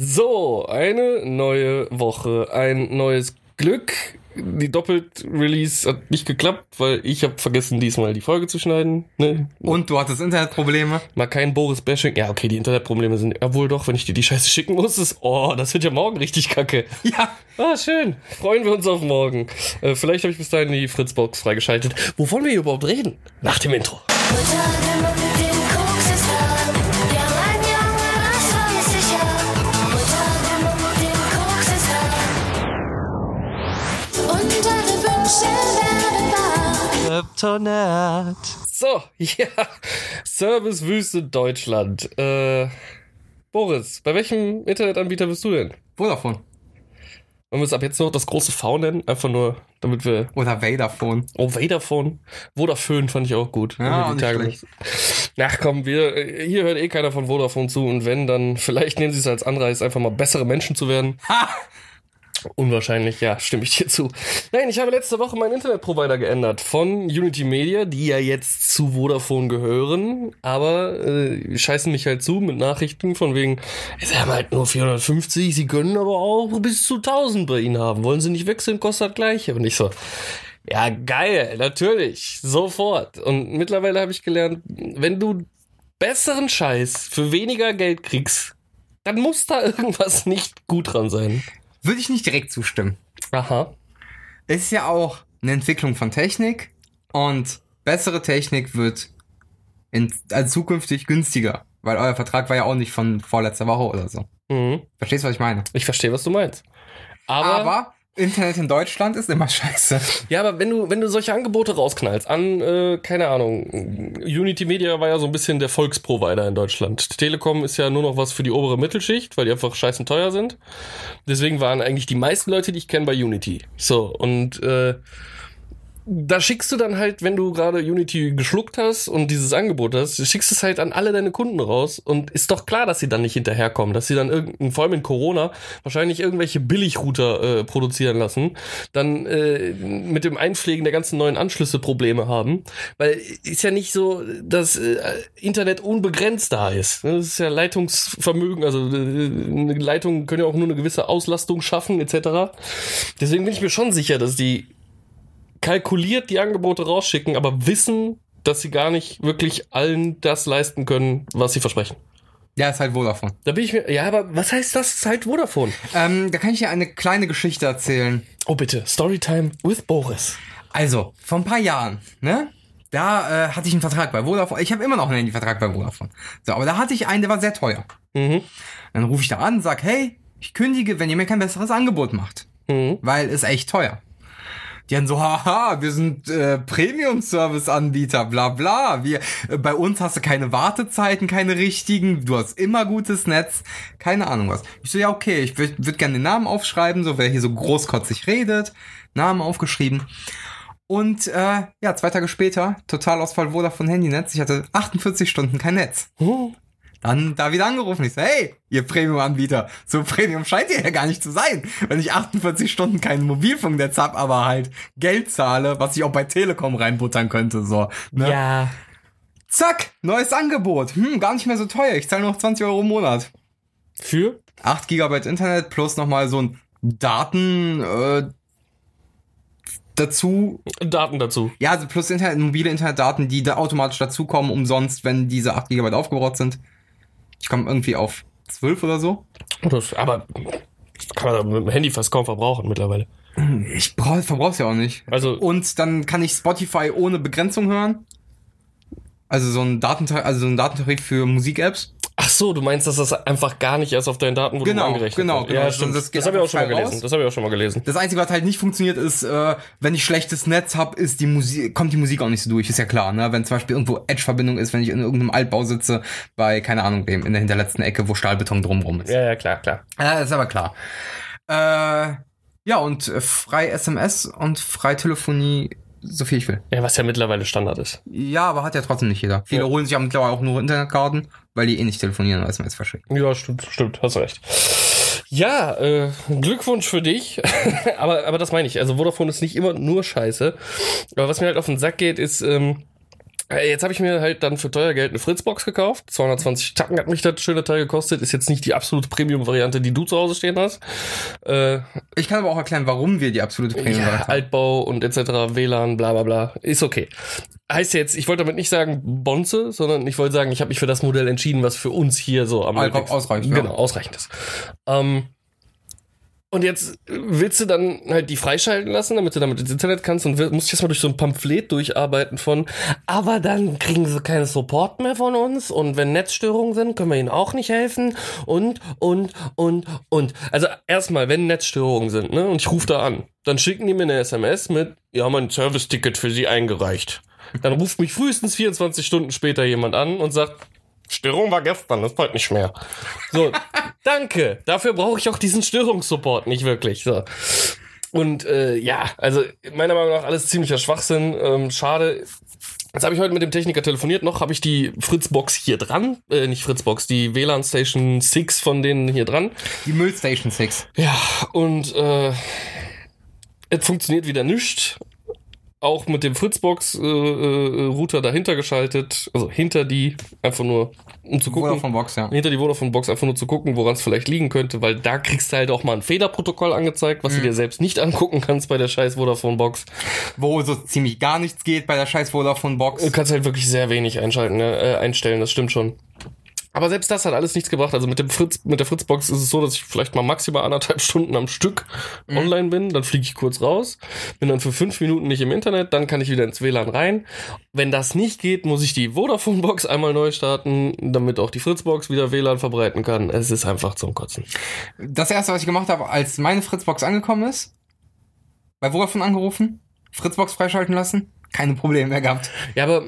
So, eine neue Woche, ein neues Glück. Die Doppelt-Release hat nicht geklappt, weil ich habe vergessen, diesmal die Folge zu schneiden. Ne? Und du hattest Internetprobleme. Mal kein Boris-Bashing. Ja, okay, die Internetprobleme sind, ja wohl doch, wenn ich dir die Scheiße schicken muss, ist, oh, das wird ja morgen richtig kacke. Ja. Ah, schön. Freuen wir uns auf morgen. Äh, vielleicht habe ich bis dahin die Fritzbox freigeschaltet. Wo wollen wir hier überhaupt reden? Nach dem Intro. Kryptonat. So, ja. Servicewüste Deutschland. Äh, Boris, bei welchem Internetanbieter bist du denn? Vodafone. Wollen wir es ab jetzt noch das große V nennen? Einfach nur, damit wir. Oder Vaderphone. Oh, Vaderphone. Vodafone fand ich auch gut. Ja, die nicht Tage schlecht. Ach komm, wir, hier hört eh keiner von Vodafone zu und wenn, dann vielleicht nehmen sie es als Anreiz, einfach mal bessere Menschen zu werden. Ha! Unwahrscheinlich, ja, stimme ich dir zu. Nein, ich habe letzte Woche meinen Internetprovider geändert von Unity Media, die ja jetzt zu Vodafone gehören, aber äh, scheißen mich halt zu mit Nachrichten von wegen, sie haben halt nur 450, sie können aber auch bis zu 1000 bei ihnen haben. Wollen sie nicht wechseln, kostet das gleiche. Und ich so, ja, geil, natürlich, sofort. Und mittlerweile habe ich gelernt, wenn du besseren Scheiß für weniger Geld kriegst, dann muss da irgendwas nicht gut dran sein. Würde ich nicht direkt zustimmen. Aha. Es ist ja auch eine Entwicklung von Technik und bessere Technik wird in, also zukünftig günstiger. Weil euer Vertrag war ja auch nicht von vorletzter Woche oder so. Mhm. Verstehst du, was ich meine? Ich verstehe, was du meinst. Aber, Aber Internet in Deutschland ist immer scheiße. ja, aber wenn du wenn du solche Angebote rausknallst an äh, keine Ahnung, Unity Media war ja so ein bisschen der Volksprovider in Deutschland. Telekom ist ja nur noch was für die obere Mittelschicht, weil die einfach scheißen teuer sind. Deswegen waren eigentlich die meisten Leute, die ich kenne, bei Unity. So und äh, da schickst du dann halt, wenn du gerade Unity geschluckt hast und dieses Angebot hast, schickst es halt an alle deine Kunden raus und ist doch klar, dass sie dann nicht hinterherkommen, dass sie dann irgendein, vor allem in Corona, wahrscheinlich irgendwelche Billigrouter äh, produzieren lassen, dann äh, mit dem Einpflegen der ganzen neuen Anschlüsse Probleme haben, weil ist ja nicht so, dass äh, Internet unbegrenzt da ist. Das ist ja Leitungsvermögen, also äh, eine Leitung können ja auch nur eine gewisse Auslastung schaffen etc. Deswegen bin ich mir schon sicher, dass die kalkuliert die Angebote rausschicken, aber wissen, dass sie gar nicht wirklich allen das leisten können, was sie versprechen. Ja, ist halt Vodafone. Da bin ich mir, ja, aber was heißt das? Zeit Vodafone. Ähm, da kann ich dir eine kleine Geschichte erzählen. Oh bitte, Storytime with Boris. Also, vor ein paar Jahren, ne? Da äh, hatte ich einen Vertrag bei Vodafone. Ich habe immer noch einen Handyvertrag bei Vodafone. So, aber da hatte ich einen, der war sehr teuer. Mhm. Dann rufe ich da an, sag, hey, ich kündige, wenn ihr mir kein besseres Angebot macht. Mhm. Weil ist echt teuer. Die dann so, haha, wir sind äh, Premium-Service-Anbieter, bla bla. Wir, äh, bei uns hast du keine Wartezeiten, keine richtigen, du hast immer gutes Netz, keine Ahnung was. Ich so, ja, okay, ich würde würd gerne den Namen aufschreiben, so wer hier so großkotzig redet. Namen aufgeschrieben. Und äh, ja, zwei Tage später, Totalausfall Vodafone Handynetz. Ich hatte 48 Stunden kein Netz. Oh. Dann da wieder angerufen. Ich so, hey, ihr Premium-Anbieter, so Premium scheint ihr ja gar nicht zu sein. Wenn ich 48 Stunden kein Mobilfunknetz hab, aber halt Geld zahle, was ich auch bei Telekom reinbuttern könnte, so. Ne? Ja. Zack, neues Angebot. Hm, gar nicht mehr so teuer. Ich zahle nur noch 20 Euro im Monat. Für? 8 Gigabyte Internet plus nochmal so ein Daten äh, dazu. Daten dazu. Ja, also plus Internet, mobile Internetdaten, die da automatisch dazukommen, umsonst, wenn diese 8 Gigabyte aufgebraucht sind. Ich komme irgendwie auf 12 oder so. Das, aber das kann man mit dem Handy fast kaum verbrauchen mittlerweile. Ich brauch, verbrauch's ja auch nicht. Also- und dann kann ich Spotify ohne Begrenzung hören. Also so ein Datentarif, also so ein Datentarif für Musik-Apps. Ach so, du meinst, dass das einfach gar nicht erst auf deinen Datenvolumen Genau, angerechnet genau, wird? genau. Ja, Das- stimmt. das Das, habe ich auch schon mal gelesen. raus. Das habe ich auch schon mal gelesen. Das Einzige, was halt nicht funktioniert, ist, äh, wenn ich schlechtes Netz hab, ist die Musik, kommt die Musik auch nicht so durch, ist ja klar, ne? Wenn zum Beispiel irgendwo Edge-Verbindung ist, wenn ich in irgendeinem Altbau sitze, bei, keine Ahnung, wem, in der hinterletzten Ecke, wo Stahlbeton drumrum ist. Ja, ja, klar, klar. Ja, ist aber klar. Äh, ja, und frei SMS und frei Telefonie, so viel ich will. Ja, was ja mittlerweile Standard ist. Ja, aber hat ja trotzdem nicht jeder. Viele Ja. holen sich ja mittlerweile auch nur Internetkarten, weil die eh nicht telefonieren und SMS verschicken. Ja, stimmt, stimmt, hast recht. Ja, äh, Glückwunsch für dich. aber, aber das meine ich. Also Vodafone ist nicht immer nur scheiße. Aber was mir halt auf den Sack geht, ist, ähm, Äh, Jetzt habe ich mir halt dann für teuer Geld eine Fritzbox gekauft. 220 Tacken hat mich das schöne Teil gekostet. Ist jetzt nicht die absolute Premium-Variante, die du zu Hause stehen hast. Äh, Ich kann aber auch erklären, warum wir die absolute Premium ja, haben. Altbau und etc., WLAN, bla bla bla. Ist okay. Heißt jetzt, ich wollte damit nicht sagen Bonze, sondern ich wollte sagen, ich habe mich für das Modell entschieden, was für uns hier so am nötigsten- ausreichend, ja. Genau, ausreichend ist. Ähm, und jetzt willst du dann halt die freischalten lassen, damit du damit ins Internet kannst und musst dich erstmal durch so ein Pamphlet durcharbeiten von, aber dann kriegen sie keinen Support mehr von uns und wenn Netzstörungen sind, können wir ihnen auch nicht helfen und, und, und, und. Also erstmal, wenn Netzstörungen sind, ne, und ich rufe da an, dann schicken die mir eine SMS mit, wir haben ein Service-Ticket für sie eingereicht. Dann ruft mich frühestens 24 Stunden später jemand an und sagt, Störung war gestern, das ist heute nicht mehr. So, danke. Dafür brauche ich auch diesen Störungssupport nicht wirklich. So. Und äh, ja, also meiner Meinung nach alles ziemlicher Schwachsinn. Ähm, schade. Jetzt habe ich heute mit dem Techniker telefoniert. Noch habe ich die Fritzbox hier dran. Äh, nicht Fritzbox, die WLAN Station 6 von denen hier dran. Die Müllstation 6. Ja, und äh, es funktioniert wieder nicht. Auch mit dem Fritzbox-Router dahinter geschaltet. Also hinter die, einfach nur um zu gucken. Vodafone Box, ja. Hinter die Vodafone-Box einfach nur zu gucken, woran es vielleicht liegen könnte, weil da kriegst du halt auch mal ein Fehlerprotokoll angezeigt, was du dir selbst nicht angucken kannst bei der scheiß Vodafone-Box. Wo so ziemlich gar nichts geht bei der scheiß Vodafone Box. Du kannst halt wirklich sehr wenig einschalten, ne? äh, einstellen, das stimmt schon. Aber selbst das hat alles nichts gebracht. Also mit dem Fritz, mit der Fritzbox ist es so, dass ich vielleicht mal maximal anderthalb Stunden am Stück online bin. Dann fliege ich kurz raus, bin dann für fünf Minuten nicht im Internet, dann kann ich wieder ins WLAN rein. Wenn das nicht geht, muss ich die Vodafone-Box einmal neu starten, damit auch die Fritzbox wieder WLAN verbreiten kann. Es ist einfach zum Kotzen. Das erste, was ich gemacht habe, als meine Fritzbox angekommen ist, bei Vodafone angerufen, Fritzbox freischalten lassen, keine Probleme mehr gehabt. Ja, aber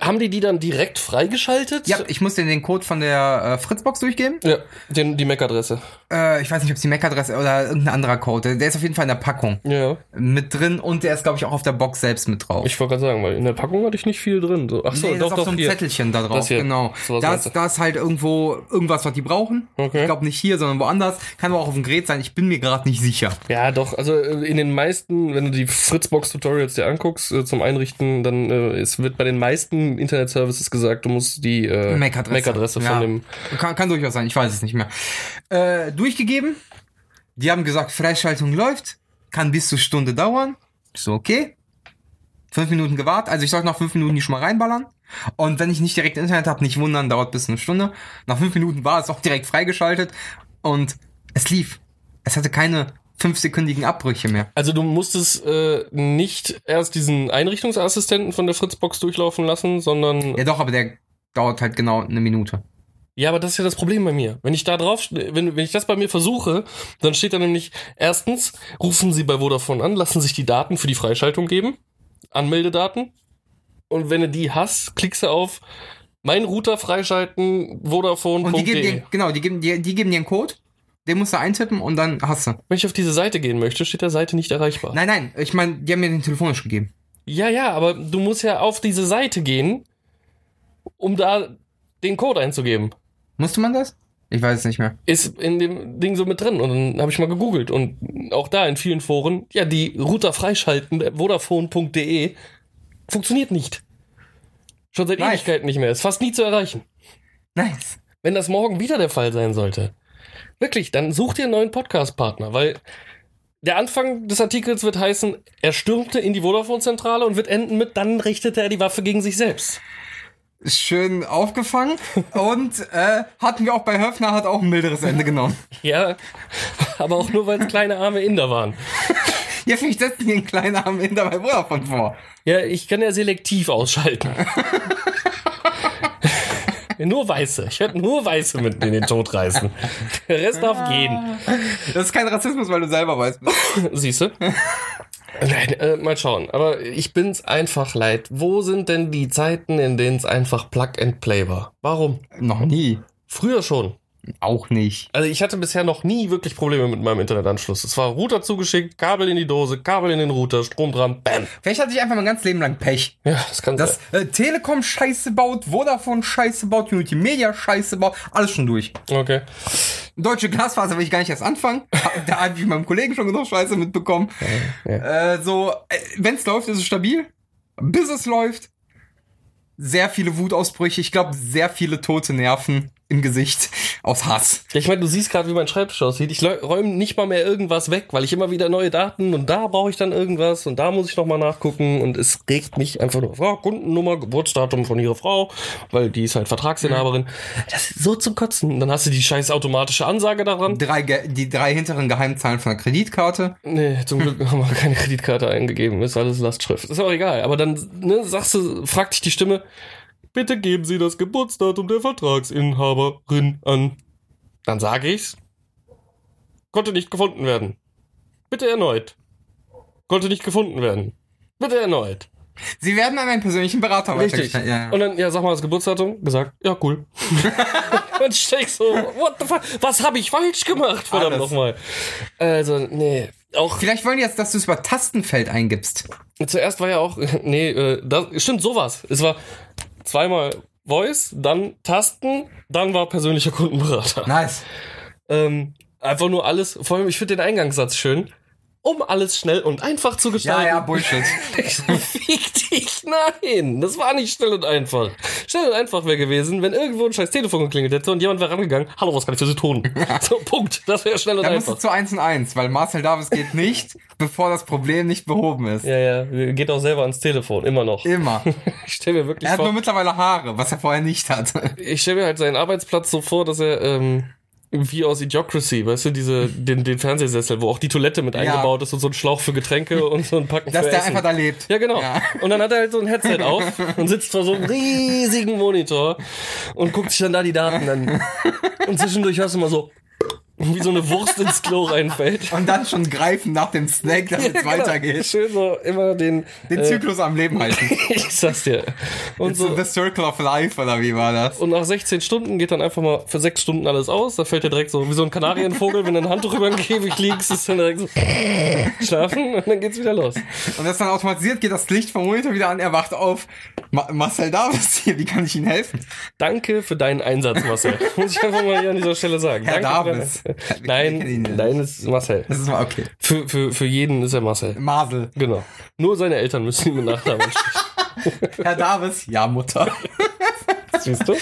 haben die die dann direkt freigeschaltet? Ja, ich musste den Code von der äh, Fritzbox durchgeben. Ja, den, die MAC-Adresse. Äh, ich weiß nicht, ob es die MAC-Adresse oder irgendein anderer Code. Der ist auf jeden Fall in der Packung Ja. mit drin und der ist, glaube ich, auch auf der Box selbst mit drauf. Ich wollte gerade sagen, weil in der Packung hatte ich nicht viel drin. So, ach so, nee, doch, das ist doch, so einem hier. Zettelchen da drauf, Das hier. genau. So Da ist, du? da ist halt irgendwo irgendwas, was die brauchen. Okay. Ich glaube nicht hier, sondern woanders. Kann aber auch auf dem Gerät sein. Ich bin mir gerade nicht sicher. Ja, doch, also äh, in den meisten, wenn du die Fritzbox-Tutorials dir anguckst äh, zum Einrichten, dann äh, es wird bei den meisten Internet-Services gesagt, du musst die äh, MAC-Adresse. MAC-Adresse Ja. von dem. Kann, kann durchaus sein, ich weiß es nicht mehr. Äh, durchgegeben. Die haben gesagt, Freischaltung läuft. Kann bis zur Stunde dauern. Ich so, okay. Fünf Minuten gewartet. Also ich sollte nach fünf Minuten die schon mal reinballern. Und wenn ich nicht direkt Internet habe, nicht wundern, dauert bis eine Stunde. Nach fünf Minuten war es auch direkt freigeschaltet. Und es lief. Es hatte keine fünfsekündigen Abbrüche mehr. Also du musstest äh, nicht erst diesen Einrichtungsassistenten von der Fritzbox durchlaufen lassen, sondern Ja doch, aber der dauert halt genau eine Minute. Ja, aber das ist ja das Problem bei mir. Wenn ich da drauf, wenn, wenn ich das bei mir versuche, dann steht da nämlich, erstens, rufen Sie bei Vodafone an, lassen sich die Daten für die Freischaltung geben, Anmeldedaten. Und wenn du die hast, klickst du auf mein Router freischalten, Vodafone.de. Und die geben dir, genau, die geben dir, die geben dir einen Code, den musst du eintippen und dann hast du. Wenn ich auf diese Seite gehen möchte, steht der Seite nicht erreichbar. Nein, nein, ich meine, die haben mir den telefonisch gegeben. Ja, ja, aber du musst ja auf diese Seite gehen, um da den Code einzugeben. Musste man das? Ich weiß es nicht mehr. ist in dem Ding so mit drin. Und dann habe ich mal gegoogelt. Und auch da in vielen Foren, ja, die Router freischalten, Vodafone.de, funktioniert nicht. Schon seit Nice. Ewigkeiten nicht mehr. Ist fast nie zu erreichen. Nice. Wenn das morgen wieder der Fall sein sollte, wirklich, dann such dir einen neuen Podcast-Partner, weil der Anfang des Artikels wird heißen, er stürmte in die Vodafone-Zentrale und wird enden mit, dann richtete er die Waffe gegen sich selbst. Schön aufgefangen. und äh, hatten wir auch bei Höfner, hat auch ein milderes Ende genommen. Ja, aber auch nur, weil es kleine arme Inder waren. Ja, vielleicht setzen die einen kleinen Arm hinter bei Vodafone vor. Ja, ich kann ja selektiv ausschalten. nur Weiße. Ich werde nur Weiße mit in den Tod reißen. Der Rest darf gehen. Das ist kein Rassismus, weil du selber weißt. Siehst du? Nein, äh, mal schauen. Aber ich bin's einfach leid. Wo sind denn die Zeiten, in denen es einfach Plug and Play war? Warum? Noch nie. Früher schon. Auch nicht. Also ich hatte bisher noch nie wirklich Probleme mit meinem Internetanschluss. Es war Router zugeschickt, Kabel in die Dose, Kabel in den Router, Strom dran, bam. Vielleicht hatte ich einfach mein ganzes Leben lang Pech. Ja, das kann Dass sein. äh, Telekom Scheiße baut, Vodafone Scheiße baut, Unity Media Scheiße baut, alles schon durch. Okay. Deutsche Glasfaser will ich gar nicht erst anfangen. da habe ich mit meinem Kollegen schon genug Scheiße mitbekommen. Äh, so, äh, wenn es läuft, ist es stabil. Bis es läuft, sehr viele Wutausbrüche, ich glaube, sehr viele tote Nerven im Gesicht aus Hass. Ja, ich meine, du siehst gerade, wie mein Schreibtisch aussieht. Ich räume nicht mal mehr irgendwas weg, weil ich immer wieder neue Daten und da brauche ich dann irgendwas und da muss ich nochmal nachgucken und es regt mich einfach nur, oh, Kundennummer, Geburtsdatum von ihrer Frau, weil die ist halt Vertragsinhaberin. Das ist so zum Kotzen. Und dann hast du die scheiß automatische Ansage daran. Drei, die drei hinteren Geheimzahlen von der Kreditkarte. Nee, zum Glück haben wir keine Kreditkarte eingegeben. Ist alles Lastschrift. Ist auch egal. Aber dann ne, sagst du, fragt dich die Stimme, bitte geben Sie das Geburtsdatum der Vertragsinhaberin an. Dann sage ich's. Konnte nicht gefunden werden. Bitte erneut. Konnte nicht gefunden werden. Bitte erneut. Sie werden an einen persönlichen Berater Richtig. Ja, ja. Und dann, ja, sag mal das Geburtsdatum. Gesagt, ja, cool. Und ich denk so, what the fuck? Was habe ich falsch gemacht? Verdammt nochmal. Also, nee. Auch Vielleicht wollen die jetzt, dass du es über Tastenfeld eingibst. Zuerst war ja auch, nee, äh, das, stimmt sowas. Es war zweimal Voice, dann Tasten, dann war persönlicher Kundenberater. Nice. Ähm, einfach nur alles, vor allem, ich finde den Eingangssatz schön. Um alles schnell und einfach zu Ja, gestalten. ja, Bullshit. Ich so, Fick dich, nein. Das war nicht schnell und einfach. Schnell und einfach wäre gewesen, wenn irgendwo ein scheiß Telefon geklingelt hätte und jemand wäre rangegangen. Hallo, was kann ich für Sie tun? So, Punkt. Das wäre schnell und Da musst du einfach. zu 1 und 1, weil Marcel Davis geht nicht, bevor das Problem nicht behoben ist. Ja, ja, geht auch selber ans Telefon, immer noch. Immer. Ich stelle mir wirklich Er hat vor. nur mittlerweile Haare, was er vorher nicht hatte. ich stelle mir halt seinen Arbeitsplatz so vor, dass er ähm, wie aus Idiocracy, weißt du, diese, den, den Fernsehsessel, wo auch die Toilette mit eingebaut ist und so ein Schlauch für Getränke und so ein Packen Dass für der Essen. einfach da lebt. ja, genau. Ja. Und dann hat er halt so ein Headset auf und sitzt vor so einem riesigen Monitor und guckt sich dann da die Daten an. Und zwischendurch hörst du mal so, wie so eine Wurst ins Klo reinfällt. Und dann schon greifen nach dem Snack, damit es Genau. weitergeht. Schön so immer den, Den äh, Zyklus am Leben halten. ich sag's dir. Und So so, The Circle of Life, oder wie war das? Und nach 16 Stunden geht dann einfach mal für 6 Stunden alles aus. Da fällt dir direkt so wie so ein Kanarienvogel, wenn du ein Handtuch über den Käfig liegst, ist dann direkt so schlafen und dann geht's wieder los. Und das dann automatisiert geht das Licht vom Monitor wieder an, er wacht auf. Ma Marcel Davis hier, wie kann ich Ihnen helfen? Danke für deinen Einsatz, Marcel. Muss ich einfach mal hier an dieser Stelle sagen. Herr Danke Davis. Nein, nein, ist Marcel. Das ist mal okay. Für, für, für jeden ist er Marcel. Masel. Genau. Nur seine Eltern müssen ihn mit Nachnamen. Herr Davis, ja, Mutter. Siehst du?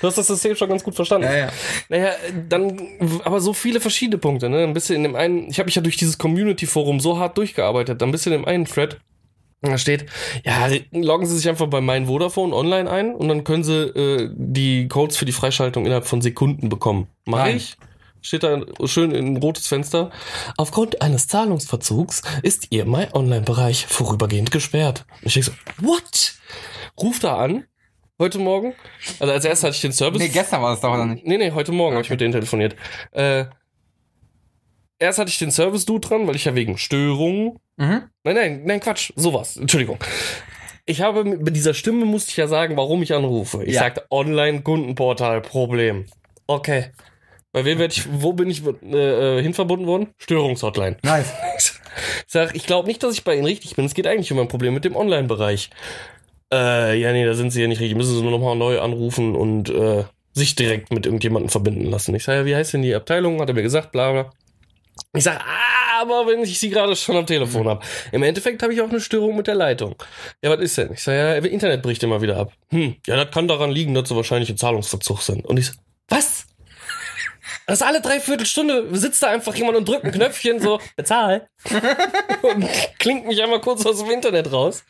Du hast das System schon ganz gut verstanden. Ja, ja. Naja, dann, aber so viele verschiedene Punkte, ne? Ein bisschen in dem einen, ich habe mich ja durch dieses Community-Forum so hart durchgearbeitet, dann bist du in dem einen Thread, da steht, ja, loggen Sie sich einfach bei meinem Vodafone online ein und dann können Sie äh, die Codes für die Freischaltung innerhalb von Sekunden bekommen. Mach Nein. ich. Steht da schön in ein rotes Fenster. Aufgrund eines Zahlungsverzugs ist Ihr My Online-Bereich vorübergehend gesperrt. Und ich denk so, what? Ruf da an, heute Morgen. Also als erstes hatte ich den Service. Nee, gestern war das doch, oder nicht? Nee, nee, heute Morgen habe ich mit denen telefoniert. Äh, erst hatte ich den Service-Dude dran, weil ich ja wegen Störungen. Mhm. Nein, nein, nein, Quatsch. Sowas. Entschuldigung. Ich habe mit dieser Stimme musste ich ja sagen, warum ich anrufe. Ich Ja. sagte Online-Kundenportal, Problem. Okay. Bei wem werde ich, wo bin ich äh, äh, hinverbunden worden? Störungshotline. Nice. Ich sag, ich glaube nicht, dass ich bei Ihnen richtig bin. Es geht eigentlich um ein Problem mit dem Online-Bereich. Äh, ja, nee, da sind Sie ja nicht richtig. Müssen Sie nur nochmal neu anrufen und äh, sich direkt mit irgendjemandem verbinden lassen. Ich sage, ja, wie heißt denn die Abteilung? Hat er mir gesagt, bla bla. Ich sage, ah, aber wenn ich sie gerade schon am Telefon habe. Im Endeffekt habe ich auch eine Störung mit der Leitung. Ja, was ist denn? Ich sage, ja, Internet bricht immer wieder ab. Hm, ja, das kann daran liegen, dass sie wahrscheinlich in Zahlungsverzug sind. Und ich so, was? Das ist alle Dreiviertelstunde sitzt da einfach jemand und drückt ein Knöpfchen so, bezahl. und klingt mich einmal kurz aus dem Internet raus.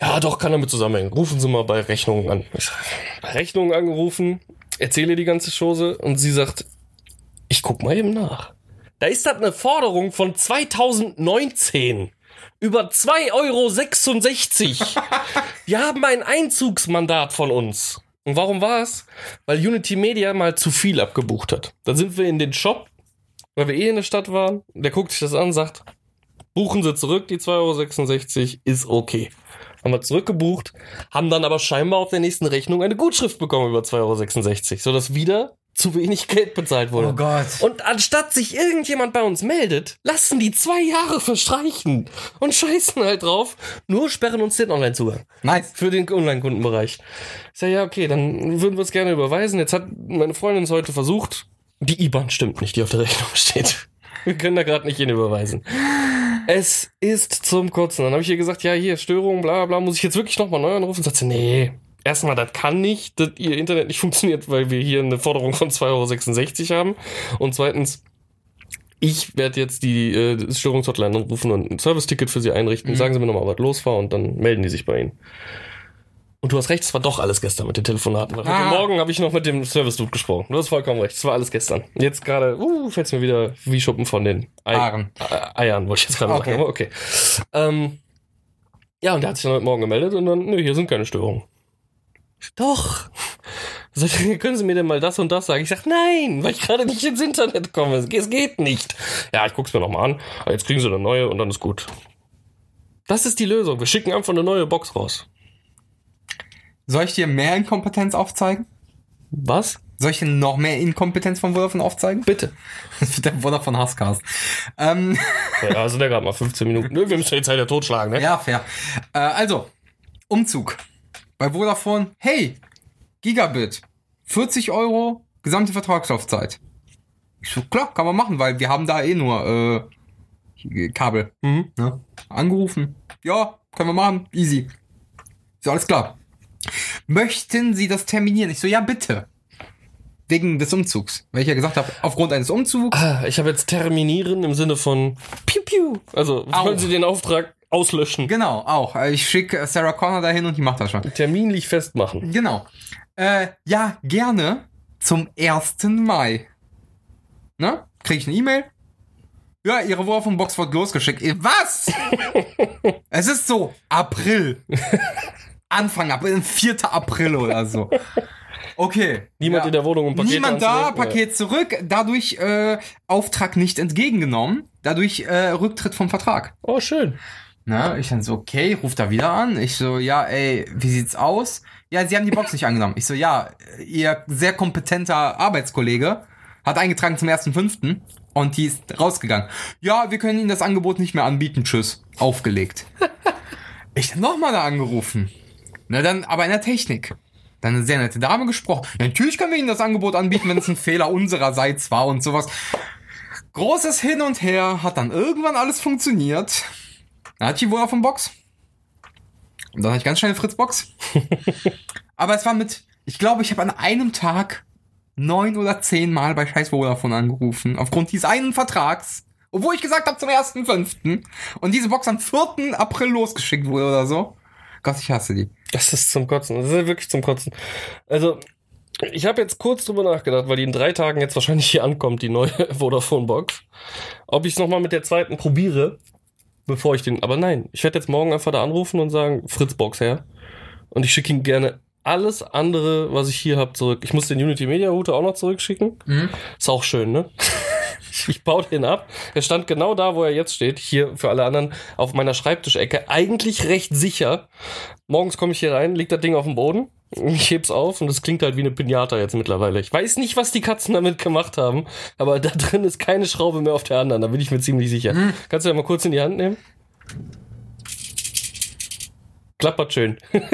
Ja, doch, kann damit zusammenhängen. Rufen Sie mal bei Rechnungen an. Ich sag, bei Rechnungen angerufen, erzähle die ganze Chose und sie sagt, ich guck mal eben nach. Da ist das eine Forderung von 2019 über 2,66 Euro. Die haben ein Einzugsmandat von uns. Und warum war es? Weil Unity Media mal zu viel abgebucht hat. Dann sind wir in den Shop, weil wir eh in der Stadt waren. Der guckt sich das an, sagt, buchen Sie zurück, die 2,66 Euro ist okay. Haben wir zurückgebucht, haben dann aber scheinbar auf der nächsten Rechnung eine Gutschrift bekommen über 2,66 Euro, sodass wieder zu wenig Geld bezahlt wurde. Oh Gott. Und anstatt sich irgendjemand bei uns meldet, lassen die zwei Jahre verstreichen und scheißen halt drauf, nur sperren uns den Online-Zugang Nice. für den Online-Kundenbereich. Ich sage, ja, okay, dann würden wir es gerne überweisen. Jetzt hat meine Freundin es heute versucht. Die IBAN stimmt nicht, die auf der Rechnung steht. Wir können da gerade nicht hin überweisen. Es ist zum Kotzen. Dann habe ich ihr gesagt, ja, hier, Störung, bla bla, muss ich jetzt wirklich nochmal neu anrufen? Und sagt sie, nee, erstmal, das kann nicht, dass ihr Internet nicht funktioniert, weil wir hier eine Forderung von 2,66 Euro haben. Und zweitens, ich werde jetzt die äh, Störungshotline anrufen und ein Service-Ticket für sie einrichten. Mhm. Sagen sie mir nochmal, was los war und dann melden die sich bei Ihnen. Und du hast recht, es war doch alles gestern mit den Telefonaten. Weil Ah. Heute Morgen habe ich noch mit dem Service-Dude gesprochen. Du hast vollkommen recht, es war alles gestern. Jetzt gerade, uh, fällt mir wieder wie Schuppen von den Ei Haaren. Äh, Eiern, wollte ich jetzt gerade Okay. sagen, aber okay. Ähm, ja, und der hat sich dann heute Morgen gemeldet und dann, nö, hier sind keine Störungen. Doch. Sagt können Sie mir denn mal das und das sagen? Ich sag, nein, weil ich gerade nicht ins Internet komme. Es geht nicht. Ja, ich guck's mir nochmal an. Jetzt kriegen Sie eine neue und dann ist gut. Das ist die Lösung. Wir schicken einfach eine neue Box raus. Soll ich dir mehr Inkompetenz aufzeigen? Was? Soll ich dir noch mehr Inkompetenz von Vodafone aufzeigen? Bitte. Das wird der Vodafone Hasscast. Ähm, Ja, sind ja gerade mal 15 Minuten. Nö, wir müssen jetzt halt ja totschlagen, ne? ja, fair. Äh, also, Umzug. Bei Vodafone, hey, Gigabit, 40 Euro, gesamte Vertragslaufzeit. Ich so, klar, kann man machen, weil wir haben da eh nur äh, Kabel. Mhm. Ne? Angerufen. Ja, können wir machen. Easy. So, alles klar. Möchten Sie das terminieren? Ich so, ja, bitte. Wegen des Umzugs. Weil ich ja gesagt habe, aufgrund eines Umzugs. Ah, ich habe jetzt terminieren im Sinne von piu piu. Also wollen Sie den Auftrag auslöschen. Genau, auch. Äh, Ich schicke Sarah Connor dahin und die macht das schon. Terminlich festmachen. Genau. Äh, ja, gerne zum 1. Mai. Ne? Krieg ich eine E-Mail? Ja, ihre Vodafone Box wird losgeschickt. Äh, Was? es ist so April. Anfang April, 4. April oder so. Okay. Niemand ja. in der Wohnung, um Pakete Niemand da, anzunehmen. Paket zurück, dadurch äh, Auftrag nicht entgegengenommen, dadurch äh, Rücktritt vom Vertrag. Oh, schön. Na, ich dann so, okay, ruf da wieder an. Ich so, ja, ey, wie sieht's aus? Ja, sie haben die Box nicht angenommen. Ich so, ja, ihr sehr kompetenter Arbeitskollege hat eingetragen zum 1.5. und die ist rausgegangen. Ja, wir können Ihnen das Angebot nicht mehr anbieten. Tschüss. Aufgelegt. ich dann nochmal da angerufen. Na dann, aber in der Technik. Dann eine sehr nette Dame gesprochen. Ja, natürlich können wir Ihnen das Angebot anbieten, wenn es ein Fehler unsererseits war und sowas. Großes Hin und Her, hat dann irgendwann alles funktioniert. Ich die Vodafone Box. Und dann hatte ich ganz schnell Fritz Box. Aber es war mit, ich glaube, ich habe an einem Tag neun oder zehn Mal bei scheiß Vodafone angerufen. Aufgrund dieses einen Vertrags. Obwohl ich gesagt habe zum 1.5. Und diese Box am 4. April losgeschickt wurde oder so. Gott, ich hasse die. Das ist zum Kotzen. Das ist wirklich zum Kotzen. Also, ich habe jetzt kurz drüber nachgedacht, weil die in drei Tagen jetzt wahrscheinlich hier ankommt, die neue Vodafone-Box. Ob ich es nochmal mit der zweiten probiere, bevor ich den. Aber nein, ich werde jetzt morgen einfach da anrufen und sagen, Fritz-Box her. Und ich schicke ihm gerne alles andere, was ich hier habe, zurück. Ich muss den Unity Media Router auch noch zurückschicken. Ist auch schön, ne? Ich baue den ab. Er stand genau da, wo er jetzt steht. Hier für alle anderen auf meiner Schreibtischecke. Eigentlich recht sicher. Morgens komme ich hier rein, liegt das Ding auf dem Boden. Ich heb's auf und es klingt halt wie eine Pinata jetzt mittlerweile. Ich weiß nicht, was die Katzen damit gemacht haben, aber da drin ist keine Schraube mehr auf der anderen. Da bin ich mir ziemlich sicher. Kannst du ja mal kurz in die Hand nehmen? Klappert schön.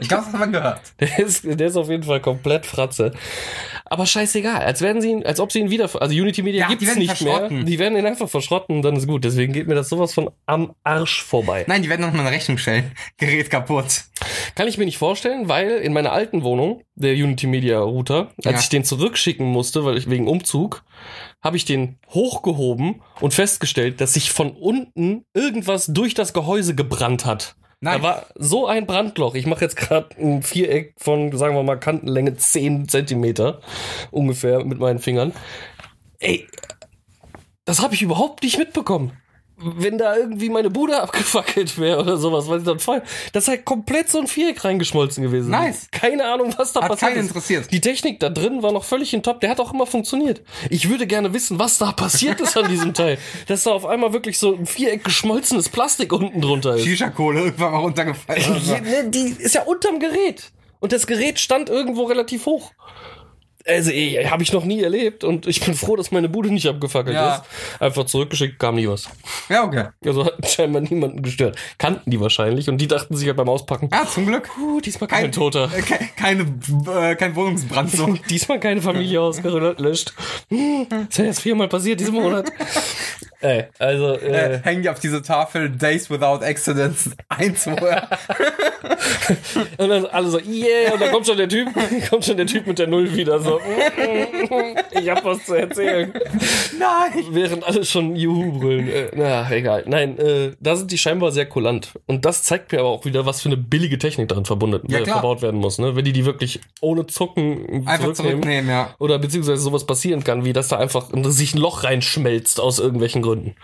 Ich glaube, das hat man gehört. Der ist, der ist auf jeden Fall komplett Fratze. Aber scheißegal, als werden sie ihn, als ob sie ihn wieder, also Unity Media Ja, gibt's nicht mehr. Die werden ihn einfach verschrotten und dann ist gut. Deswegen geht mir das sowas von am Arsch vorbei. Nein, die werden noch mal eine Rechnung stellen. Gerät kaputt. Kann ich mir nicht vorstellen, weil in meiner alten Wohnung, der Unity Media Router, als Ja. ich den zurückschicken musste, weil ich wegen Umzug, habe ich den hochgehoben und festgestellt, dass sich von unten irgendwas durch das Gehäuse gebrannt hat. Nein. Da war so ein Brandloch. Ich mache jetzt gerade ein Viereck von, sagen wir mal, Kantenlänge 10 Zentimeter ungefähr mit meinen Fingern. Ey, das habe ich überhaupt nicht mitbekommen. Wenn da irgendwie meine Bude abgefackelt wäre oder sowas, weil ich dann voll. Das ist halt komplett so ein Viereck reingeschmolzen gewesen. Nice. Keine Ahnung, was da Hat passiert keinen ist. interessiert. Die Technik da drin war noch völlig in Top. Der hat auch immer funktioniert. Ich würde gerne wissen, was da passiert ist an diesem Teil. Dass da auf einmal wirklich so ein Viereck geschmolzenes Plastik unten drunter ist. Shisha-Kohle irgendwann mal runtergefallen. ne, die ist ja unterm Gerät. Und das Gerät stand irgendwo relativ hoch. Also, habe ich noch nie erlebt und ich bin froh, dass meine Bude nicht abgefackelt Ja. ist. Einfach zurückgeschickt, kam nie was. Ja, okay. Also hat scheinbar niemanden gestört. Kannten die wahrscheinlich und die dachten sich halt beim Auspacken, Ja, zum Glück. puh, diesmal kein, Toter. Äh, ke keine, äh, kein Wohnungsbrand so. Diesmal keine Familie ausgelöscht. Hm, Das ist ja jetzt viermal passiert diesen Monat. Ey, also, Äh, äh, hängen die auf diese Tafel Days Without Accidents 1 vorher. und dann alle so, yeah, und dann kommt schon der Typ, kommt schon der Typ mit der Null wieder so, ich hab was zu erzählen. Nein! Während alle schon Juhu brüllen. Äh, na, egal. Nein, äh, da sind die scheinbar sehr kulant. Und das zeigt mir aber auch wieder, was für eine billige Technik darin verbunden, Ja, äh, verbaut werden muss. Ne? Wenn die die wirklich ohne Zucken Einfach zurücknehmen. zurücknehmen, ja. Oder beziehungsweise sowas passieren kann, wie dass da einfach sich ein Loch reinschmelzt aus irgendwelchen Gründen.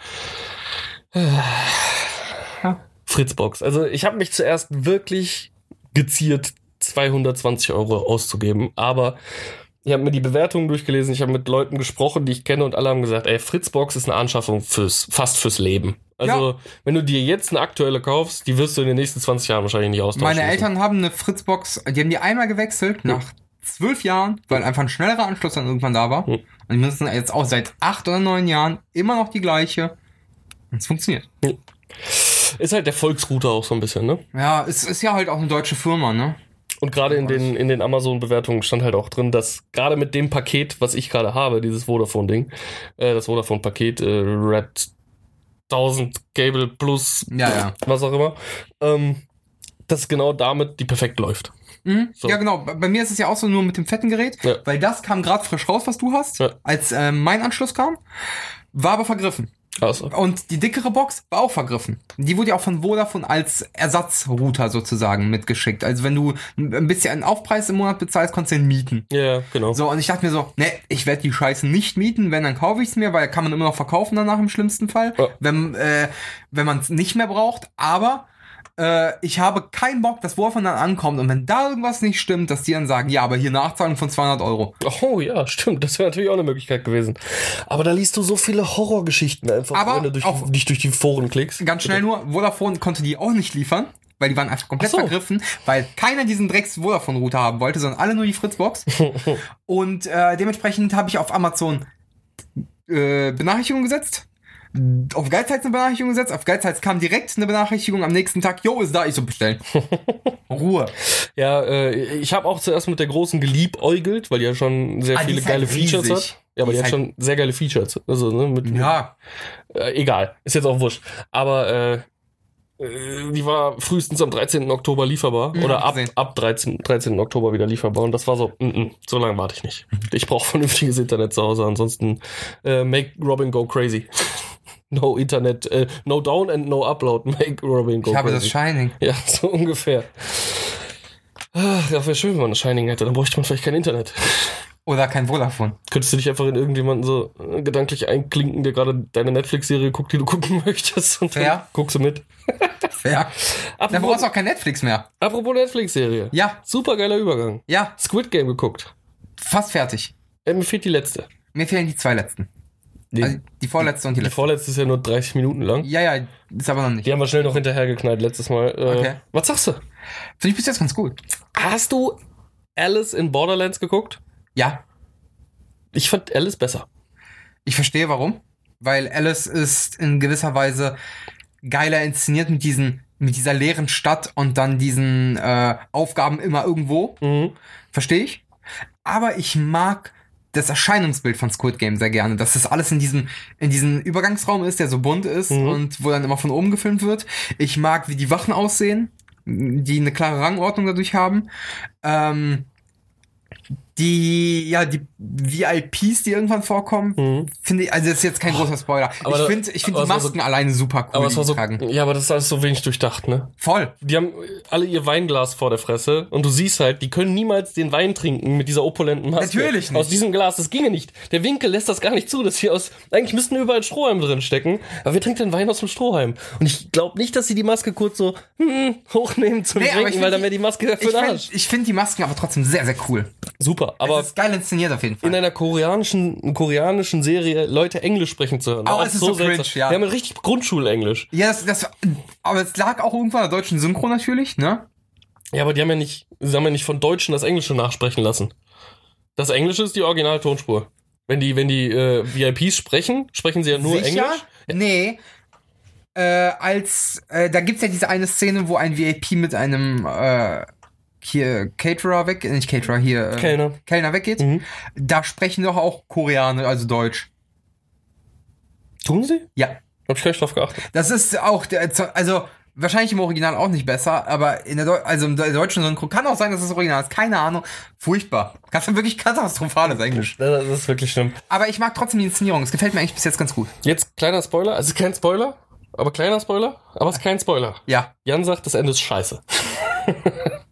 Fritzbox. Also ich habe mich zuerst wirklich geziert, 220 Euro auszugeben, aber ich habe mir die Bewertungen durchgelesen, ich habe mit Leuten gesprochen, die ich kenne und alle haben gesagt, ey, Fritzbox ist eine Anschaffung fürs, fast fürs Leben. Also, Ja. wenn du dir jetzt eine aktuelle kaufst, die wirst du in den nächsten 20 Jahren wahrscheinlich nicht austauschen. Meine müssen. Eltern haben eine Fritzbox, die haben die einmal gewechselt nach zwölf Jahren, weil einfach ein schnellerer Anschluss dann irgendwann da war. Hm. Und die müssen jetzt auch seit acht oder neun Jahren immer noch die gleiche. Und es funktioniert. Ist halt der Volksrouter auch so ein bisschen, ne? Ja, es ist ja halt auch eine deutsche Firma, ne? Und gerade in den, in den Amazon-Bewertungen stand halt auch drin, dass gerade mit dem Paket, was ich gerade habe, dieses Vodafone-Ding, äh, das Vodafone-Paket, äh, Red 1000 Cable Plus, Ja, ja. was auch immer, ähm, dass genau damit die perfekt läuft. Mhm. So. Ja, genau. Bei mir ist es ja auch so nur mit dem fetten Gerät, Ja. weil das kam gerade frisch raus, was du hast, Ja. als äh, mein Anschluss kam, war aber vergriffen. Also, Und die dickere Box war auch vergriffen. Die wurde ja auch von Vodafone als Ersatzrouter sozusagen mitgeschickt. Also wenn du ein bisschen einen Aufpreis im Monat bezahlst, konntest du ihn mieten. ja, genau. So, und ich dachte mir so, ne, ich werde die Scheiße nicht mieten, wenn, dann kaufe ich es mir, weil kann man immer noch verkaufen danach im schlimmsten Fall, Ja. wenn, äh, wenn man es nicht mehr braucht. Aber äh, ich habe keinen Bock, dass Vodafone dann ankommt und wenn da irgendwas nicht stimmt, dass die dann sagen, ja, aber hier Nachzahlung von 200 Euro. Oh ja, stimmt. Das wäre natürlich auch eine Möglichkeit gewesen. Aber da liest du so viele Horrorgeschichten einfach, Aber wenn du durch, dich durch die Foren klickst. Ganz schnell nur, Vodafone konnte die auch nicht liefern. Weil die waren einfach komplett so. vergriffen, weil keiner diesen Drecks Vodafone-Router haben wollte, sondern alle nur die Fritzbox. und äh, dementsprechend habe ich auf Amazon äh, Benachrichtigung gesetzt. Auf Geizhals eine Benachrichtigung gesetzt. Auf Geizhals kam direkt eine Benachrichtigung am nächsten Tag. Jo, ist da, ich so bestellen. Ruhe. Ja, äh, ich habe auch zuerst mit der großen geliebäugelt, weil die ja schon sehr Ah, viele ist halt geile Features riesig. hat. Ja, aber Die hat halt- schon sehr geile Features. Also, ne, mit, Ja, Äh, egal, ist jetzt auch wurscht. Aber äh, äh, die war frühestens am 13. Oktober lieferbar. Ja, oder ab, gesehen. ab 13, 13. Oktober wieder lieferbar. Und das war so, mm -mm, so lange warte ich nicht. Mhm. Ich brauche vernünftiges Internet zu Hause. Ansonsten äh, make Robin go crazy. No Internet, äh, no down and no upload. Make Robin go ich habe das crazy. Shining. ja, so ungefähr. Ach, ja, wäre schön, wenn man das Shining hätte. Dann bräuchte man vielleicht kein Internet. Oder kein Vodafone. Könntest du dich einfach in irgendjemanden so äh, gedanklich einklinken, der gerade deine Netflix-Serie guckt, die du gucken möchtest und Fair. guckst du mit. Fair. Da brauchst du Apropos, auch kein Netflix mehr. apropos Netflix-Serie. Ja, Super geiler Übergang. ja, Squid Game geguckt. fast fertig. Äh, mir fehlt die letzte. Mir fehlen die zwei letzten. Die, Also die vorletzte und die die letzte. vorletzte ist ja nur 30 Minuten lang. Ja, ja, ist aber noch nicht. Die haben wir schnell noch hinterhergeknallt letztes Mal. Äh, Okay. Was sagst du? Finde ich bis jetzt ganz gut. Hast du Alice in Borderlands geguckt? Ja, Ich fand Alice besser. ich verstehe warum. Weil Alice ist in gewisser Weise geiler inszeniert mit diesen, mit dieser leeren Stadt und dann diesen äh, Aufgaben immer irgendwo. Mhm. Verstehe ich. Aber ich mag das Erscheinungsbild von Squid Game sehr gerne, dass das alles in diesem, in diesem Übergangsraum ist, der so bunt ist Mhm. und wo dann immer von oben gefilmt wird. Ich mag, wie die Wachen aussehen, die eine klare Rangordnung dadurch haben. Ähm, die, ja, die VIPs, die irgendwann vorkommen, Mhm. finde ich, also das ist jetzt kein großer Spoiler. Aber ich finde, ich finde aber die war so- Masken alleine super cool, Aber es war so, tragen. ja, aber das ist alles so wenig durchdacht, ne? Voll. Die haben alle ihr Weinglas vor der Fresse und du siehst halt, die können niemals den Wein trinken mit dieser opulenten Maske. Natürlich nicht. Aus diesem Glas, das ginge nicht. Der Winkel lässt das gar nicht zu, dass hier aus, eigentlich müssten überall Strohhalme drin stecken, aber wer trinkt den Wein aus dem Strohhalm? Und ich glaube nicht, dass sie die Maske kurz so hm, hochnehmen zum Nee, Trinken, find weil dann wäre die Maske für Ich den finde Arsch. ich find die Masken aber trotzdem sehr, sehr cool. Super, Aber aber es ist geil inszeniert auf jeden Fall. in einer koreanischen, koreanischen Serie Leute Englisch sprechen zu hören. Oh, war es ist so cringe, seltsam. ja. Die haben richtig Grundschulenglisch. Ja, das, das, aber es lag auch irgendwann an der deutschen Synchro natürlich, ne? Ja, aber die haben ja nicht, sie haben ja nicht von Deutschen das Englische nachsprechen lassen. Das Englische ist die Originaltonspur. Wenn die, wenn die äh, VIPs sprechen, sprechen sie ja nur Sicher? Englisch. Nee. Äh, als, äh, da gibt's ja diese eine Szene, wo ein VIP mit einem, äh, hier Caterer weg, nicht Caterer, hier, äh, Kellner. Kellner weggeht. Mhm. Da sprechen doch auch Koreaner, also Deutsch. Tun sie? Ja. Hab ich gar nicht drauf geachtet. Das ist auch der, also wahrscheinlich im Original auch nicht besser, aber in der Deu also im deutschen Synchro kann auch sein, dass das Original ist. Keine Ahnung. Furchtbar. Ganz wirklich katastrophales Englisch. Das ist wirklich schlimm. Aber ich mag trotzdem die Inszenierung. Es gefällt mir eigentlich bis jetzt ganz gut. Jetzt kleiner Spoiler, also kein Spoiler, aber kleiner Spoiler, aber es ist kein Spoiler. Ja. Jan sagt, das Ende ist scheiße.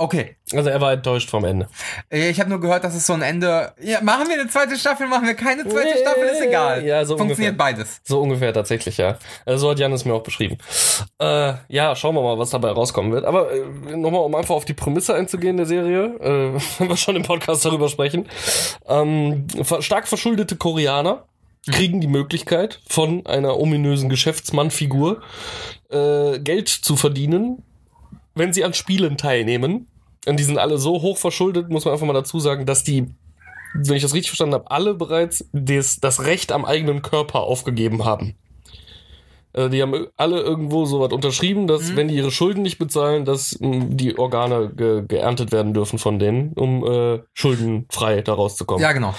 Okay. Also er war enttäuscht vom Ende. Ich habe nur gehört, dass es so ein Ende. Ja, machen wir eine zweite Staffel, machen wir keine zweite Staffel, ist egal. Ja, so Funktioniert ungefähr. beides. So ungefähr tatsächlich, ja. Also so hat Jan es mir auch beschrieben. Äh, ja, schauen wir mal, was dabei rauskommen wird. Aber äh, nochmal, um einfach auf die Prämisse einzugehen der Serie, äh, wenn wir schon im Podcast darüber sprechen. Ähm, stark verschuldete Koreaner kriegen die Möglichkeit, von einer ominösen Geschäftsmannfigur äh, Geld zu verdienen, wenn sie an Spielen teilnehmen. Und die sind alle so hoch verschuldet, muss man einfach mal dazu sagen, dass die wenn ich das richtig verstanden habe, alle bereits des, das Recht am eigenen Körper aufgegeben haben. Also die haben alle irgendwo so was unterschrieben, dass wenn die ihre Schulden nicht bezahlen, dass mh, die Organe ge geerntet werden dürfen von denen, um äh, schuldenfrei da rauszukommen. Ja, genau.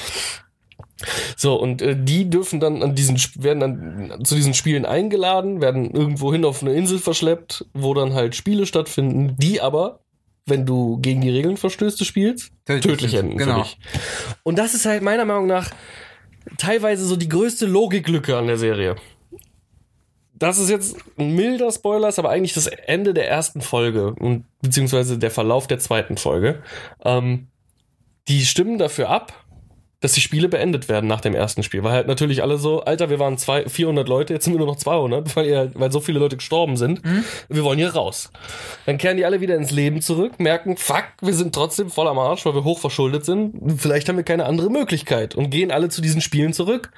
So, und äh, die dürfen dann an diesen, werden dann zu diesen Spielen eingeladen, werden irgendwo hin auf eine Insel verschleppt, wo dann halt Spiele stattfinden, die aber, wenn du gegen die Regeln verstößt des Spiels, Tödlich tödlich, enden genau. Und das ist halt meiner Meinung nach teilweise so die größte Logiklücke an der Serie. Das ist jetzt ein milder Spoiler, ist aber eigentlich das Ende der ersten Folge und beziehungsweise der Verlauf der zweiten Folge. Ähm, die stimmen dafür ab, dass die Spiele beendet werden nach dem ersten Spiel. Weil halt natürlich alle so, Alter, wir waren zwei, 400 Leute, jetzt sind wir nur noch 200, weil, ihr, weil so viele Leute gestorben sind. Wir wollen hier raus. Dann kehren die alle wieder ins Leben zurück, merken, fuck, wir sind trotzdem voll am Arsch, weil wir hoch verschuldet sind. Vielleicht haben wir keine andere Möglichkeit und gehen alle zu diesen Spielen zurück.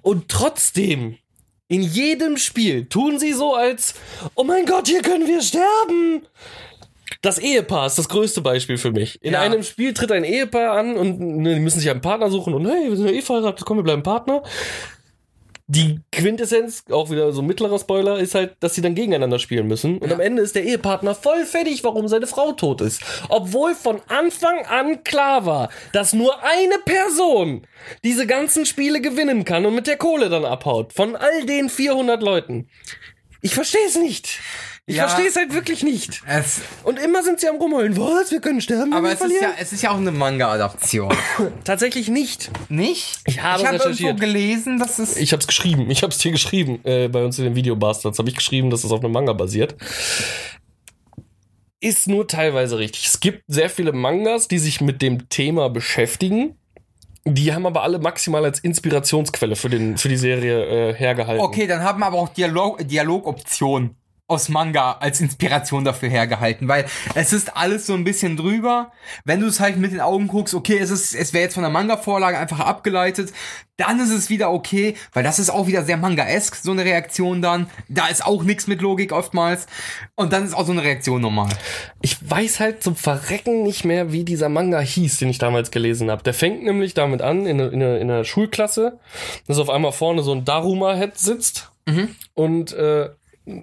Und trotzdem, in jedem Spiel tun sie so als, oh mein Gott, hier können wir sterben. Das Ehepaar ist das größte Beispiel für mich. In Ja. einem Spiel tritt ein Ehepaar an und ne, die müssen sich einen Partner suchen und hey, wir sind ja eh verheiratet, komm, wir bleiben Partner. Die Quintessenz, auch wieder so ein mittlerer Spoiler, ist halt, dass sie dann gegeneinander spielen müssen. Und am Ende ist der Ehepartner voll fertig, warum seine Frau tot ist. Obwohl von Anfang an klar war, dass nur eine Person diese ganzen Spiele gewinnen kann und mit der Kohle dann abhaut. Von all den 400 Leuten. Ich verstehe es nicht. Ich Ja. verstehe es halt wirklich nicht. Es, Und immer sind sie am rumheulen. Was? Wir können sterben, wenn aber wir es ist, verlieren? ja, es ist ja auch eine Manga-Adaption. Tatsächlich nicht. Nicht? Ich habe ich hab irgendwo gelesen, dass es. Ich hab's geschrieben. Ich hab's dir geschrieben. Äh, bei uns in den Videobastards habe ich geschrieben, dass es auf einem Manga basiert. Ist nur teilweise richtig. Es gibt sehr viele Mangas, die sich mit dem Thema beschäftigen. Die haben aber alle maximal als Inspirationsquelle für, den, für die Serie äh, hergehalten. Okay, dann haben aber auch Dialog, Dialogoptionen aus Manga als Inspiration dafür hergehalten, weil es ist alles so ein bisschen drüber. Wenn du es halt mit den Augen guckst, okay, es ist, es wäre jetzt von der Manga-Vorlage einfach abgeleitet, dann ist es wieder okay, weil das ist auch wieder sehr Manga-esk, so eine Reaktion dann. Da ist auch nichts mit Logik oftmals. Und dann ist auch so eine Reaktion normal. Ich weiß halt zum Verrecken nicht mehr, wie dieser Manga hieß, den ich damals gelesen habe. Der fängt nämlich damit an, in, in, in einer Schulklasse, dass auf einmal vorne so ein Daruma-Head sitzt und äh,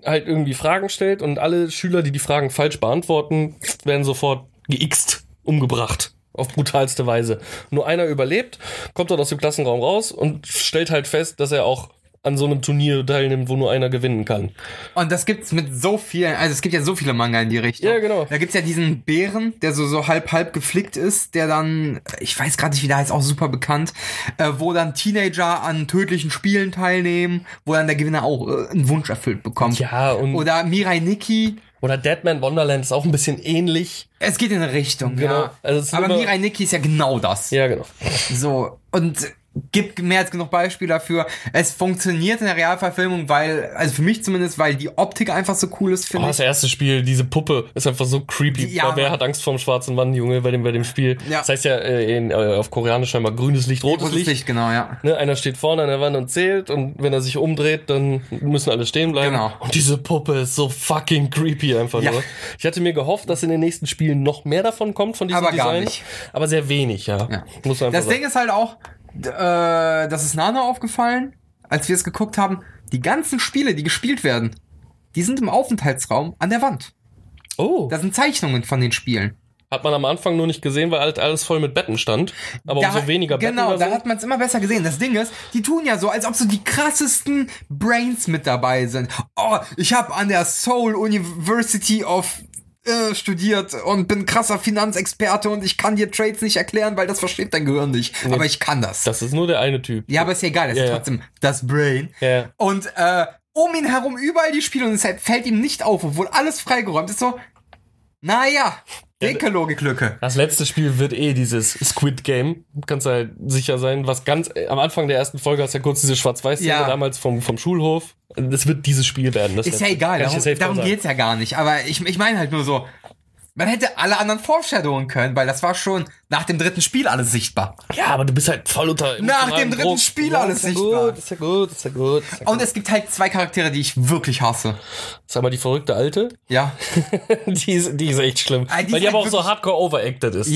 halt irgendwie Fragen stellt und alle Schüler, die die Fragen falsch beantworten, werden sofort geixt, umgebracht. Auf brutalste Weise. Nur einer überlebt, kommt dort aus dem Klassenraum raus und stellt halt fest, dass er auch an so einem Turnier teilnimmt, wo nur einer gewinnen kann. Und das gibt's mit so vielen, also es gibt ja so viele Manga in die Richtung. Ja, genau. Da gibt's ja diesen Bären, der so, so halb, halb geflickt ist, der dann, ich weiß gerade nicht, wie der heißt, auch super bekannt, äh, wo dann Teenager an tödlichen Spielen teilnehmen, wo dann der Gewinner auch äh, einen Wunsch erfüllt bekommt. Ja, und Oder Mirai Nikki, Oder Deadman Wonderland ist auch ein bisschen ähnlich. es geht in eine Richtung, Genau. ja. Also Aber Mirai Nikki ist ja genau das. Ja, genau. So, und gibt mehr als genug Beispiele dafür. Es funktioniert in der Realverfilmung, weil, also für mich zumindest, weil die Optik einfach so cool ist, Oh, finde das ich. erste Spiel, diese Puppe, ist einfach so creepy. Ja, wer hat Angst vorm schwarzen Mann, Junge, bei dem, bei dem Spiel? Ja. Das heißt ja äh, in, äh, auf Koreanisch scheinbar grünes Licht, rotes, Rotes Licht. Licht, genau, ja. Ne, einer steht vorne an der Wand und zählt und wenn er sich umdreht, dann müssen alle stehen bleiben. Genau. Und diese Puppe ist so fucking creepy einfach Ja. nur. Ich hatte mir gehofft, dass in den nächsten Spielen noch mehr davon kommt von diesem Aber gar Design. nicht. Aber sehr wenig, ja. Ja. Muss man einfach Das sagen. Ding ist halt auch, äh, das ist Nano aufgefallen, als wir es geguckt haben, die ganzen Spiele, die gespielt werden, die sind im Aufenthaltsraum an der Wand. oh, Da sind Zeichnungen von den Spielen. Hat man am Anfang nur nicht gesehen, weil halt alles voll mit Betten stand. Aber Da- umso weniger Betten Genau, da hat man es immer besser gesehen. Das Ding ist, die tun ja so, als ob so die krassesten Brains mit dabei sind. Oh, ich habe an der Seoul University of äh, studiert und bin krasser Finanzexperte und ich kann dir Trades nicht erklären, weil das versteht dein Gehirn nicht. Aber ich kann das. Das ist nur der eine Typ. Ja, aber ist ja egal, das Ja, ist ja. trotzdem das Brain. Ja. Und äh, um ihn herum überall die Spiele und es fällt ihm nicht auf, obwohl alles freigeräumt ist. So, naja, dicke Logiklücke. Das letzte Spiel wird eh dieses Squid Game. Kannst du halt sicher sein, was ganz äh, am Anfang der ersten Folge hast du ja kurz diese Schwarz-Weiß-Szene Ja. damals vom, vom Schulhof. Das wird dieses Spiel werden. Das Ist ja egal, darum, darum geht's ja gar nicht. Aber ich, ich meine halt nur so, man hätte alle anderen foreshadowen können, weil das war schon nach dem dritten Spiel alles sichtbar. Ja, aber du bist halt voll unter Nach dem dritten Druck. Spiel ja, alles ist ja sichtbar. Gut, ist ja gut, ist ja gut. Ist ja Und es gibt halt zwei Charaktere, die ich wirklich hasse. Sag mal, die verrückte Alte, Ja. die ist, die ist echt schlimm. Ah, die weil die aber halt auch so hardcore overacted ist. Ne?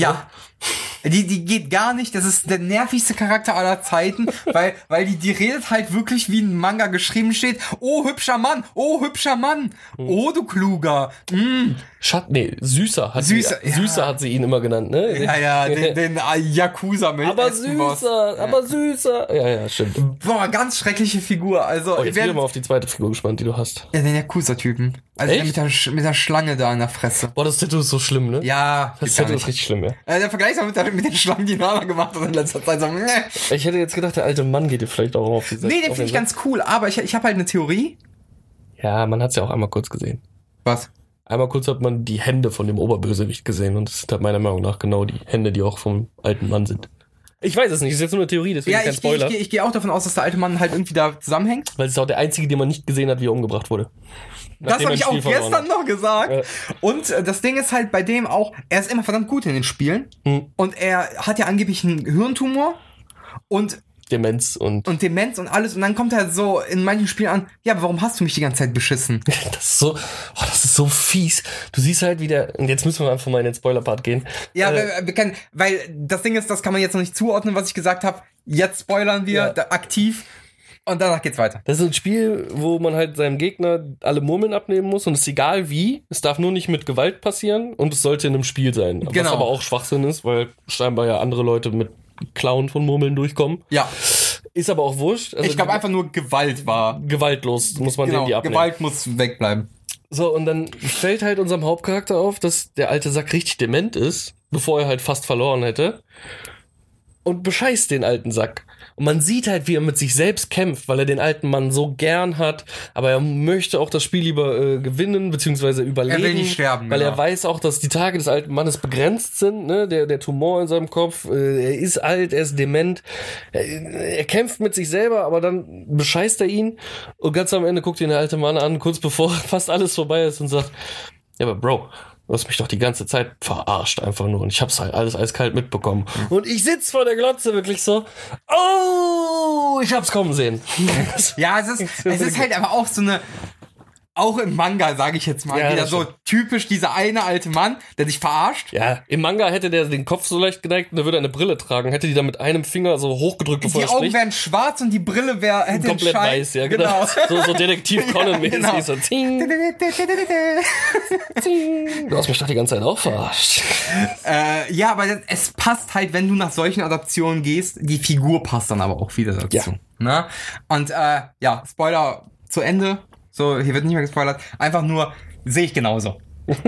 Die, die geht gar nicht. Das ist der nervigste Charakter aller Zeiten, weil, weil die, die redet halt wirklich wie ein Manga geschrieben steht. Oh, hübscher Mann. Oh, hübscher Mann. Hm. Oh, du Kluger. Mm. Schat, nee, Süßer hat Süßer, sie, ja. Süßer hat sie ihn immer genannt, ne? Ja, ja, den, den yakuza mit aber süßer, aber süßer. Ja, ja, stimmt. Boah, ganz schreckliche Figur. Also, Oh, ich jetzt bin ich mal auf die zweite Figur gespannt, die du hast. ja, den Yakuza-Typen. Also der Echt? mit der, mit der Schlange da in der Fresse. Boah, das Tattoo ist so schlimm, ne? Ja, Das Tattoo ist richtig schlimm, ja. Äh, der Vergleich mit, der, mit den Schlangen, die Nana gemacht hat in letzter Zeit. So, Ich hätte jetzt gedacht, der alte Mann geht dir vielleicht auch auf die Seite. nee den finde ich ganz cool. Aber ich, ich habe halt eine Theorie. Ja, man hat's ja auch einmal kurz gesehen. Was? Einmal kurz hat man die Hände von dem Oberbösewicht gesehen und das sind halt meiner Meinung nach genau die Hände, die auch vom alten Mann sind. Ich weiß es nicht, ist jetzt nur eine Theorie, deswegen Ja, kein ich gehe ich, Spoiler. geh, ich geh auch davon aus, dass der alte Mann halt irgendwie da zusammenhängt. Weil es ist auch der einzige, den man nicht gesehen hat, wie er umgebracht wurde. Das habe ich auch gestern noch gesagt. Ja. Und äh, das Ding ist halt bei dem auch, er ist immer verdammt gut in den Spielen. Hm. Und er hat ja angeblich einen Hirntumor und, Demenz und und Demenz und alles. Und dann kommt er so in manchen Spielen an, ja, aber warum hast du mich die ganze Zeit beschissen? das ist so, oh, das ist so fies. Du siehst halt wieder, und jetzt müssen wir einfach mal in den Spoiler-Part gehen. Ja, Äh, wir, wir können, weil das Ding ist, das kann man jetzt noch nicht zuordnen, was ich gesagt habe. Jetzt spoilern wir Ja. da, aktiv und danach geht's weiter. Das ist ein Spiel, wo man halt seinem Gegner alle Murmeln abnehmen muss und es ist egal wie. Es darf nur nicht mit Gewalt passieren und es sollte in einem Spiel sein. Genau. Was aber auch Schwachsinn ist, weil scheinbar ja andere Leute mit Klauen von Murmeln durchkommen. Ja, Ist aber auch wurscht. Also ich glaube einfach nur Gewalt war. gewaltlos muss man Genau, denen die abnehmen. Gewalt muss wegbleiben. So, und dann fällt halt unserem Hauptcharakter auf, dass der alte Sack richtig dement ist, bevor er halt fast verloren hätte. Und bescheißt den alten Sack. Und man sieht halt, wie er mit sich selbst kämpft, weil er den alten Mann so gern hat, aber er möchte auch das Spiel lieber äh, gewinnen, beziehungsweise überleben. Er will nicht sterben, Weil genau. er weiß auch, dass die Tage des alten Mannes begrenzt sind, ne? Der, der Tumor in seinem Kopf, äh, er ist alt, er ist dement. Er, er kämpft mit sich selber, aber dann bescheißt er ihn. Und ganz am Ende guckt ihn der alte Mann an, kurz bevor fast alles vorbei ist und sagt, ja, aber Bro, du hast mich doch die ganze Zeit verarscht einfach nur und ich hab's halt alles eiskalt mitbekommen. Und ich sitz vor der Glotze wirklich so, oh, ich hab's kommen sehen. Ja, es ist, es ist halt aber auch so eine, auch im Manga, sage ich jetzt mal, Ja, wieder so typisch dieser eine alte Mann, der dich verarscht. Ja, im Manga hätte der den Kopf so leicht geneigt und der würde eine Brille tragen, hätte die dann mit einem Finger so hochgedrückt, bevor Die er Augen wären schwarz und die Brille wäre hätte Komplett Schein. weiß, ja, genau. So, so Detektiv Conan-mäßig. genau. So, zing, zing. Du hast mich doch die ganze Zeit auch verarscht. äh, ja, aber es passt halt, wenn du nach solchen Adaptionen gehst, die Figur passt dann aber auch wieder dazu. Ja. Ne? Und äh, ja, Spoiler zu Ende. So, hier wird nicht mehr gespoilert. Einfach nur, sehe ich genauso.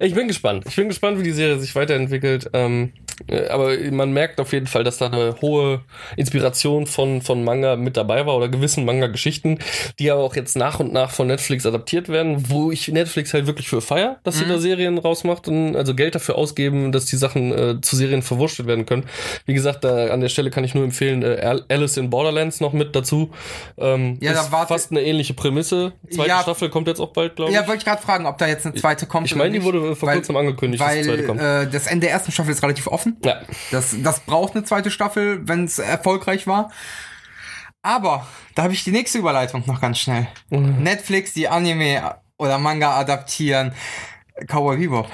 Ich bin gespannt. Ich bin gespannt, wie die Serie sich weiterentwickelt. Ähm, äh, aber man merkt auf jeden Fall, dass da eine hohe Inspiration von, von Manga mit dabei war oder gewissen Manga-Geschichten, die aber auch jetzt nach und nach von Netflix adaptiert werden, wo ich Netflix halt wirklich für feier, dass sie da Serien rausmacht und also Geld dafür ausgeben, dass die Sachen äh, zu Serien verwurstet werden können. Wie gesagt, da an der Stelle kann ich nur empfehlen, äh, Al- Alice in Borderlands noch mit dazu. Ähm, Ja, da warte- fast eine ähnliche Prämisse. Zweite Ja. Staffel kommt jetzt auch bald, glaube ich. Ja, wollte ich gerade fragen, ob da jetzt eine zweite kommt. Ich meine, die wurde vor Weil- kurzem angekündigt, dass die Weil zweite kommt. äh, das Ende der ersten Staffel ist relativ offen. Ja. Das, das braucht eine zweite Staffel, wenn es erfolgreich war. Aber da habe ich die nächste Überleitung noch ganz schnell. Mhm. Netflix, die Anime oder Manga adaptieren. Cowboy Bebop.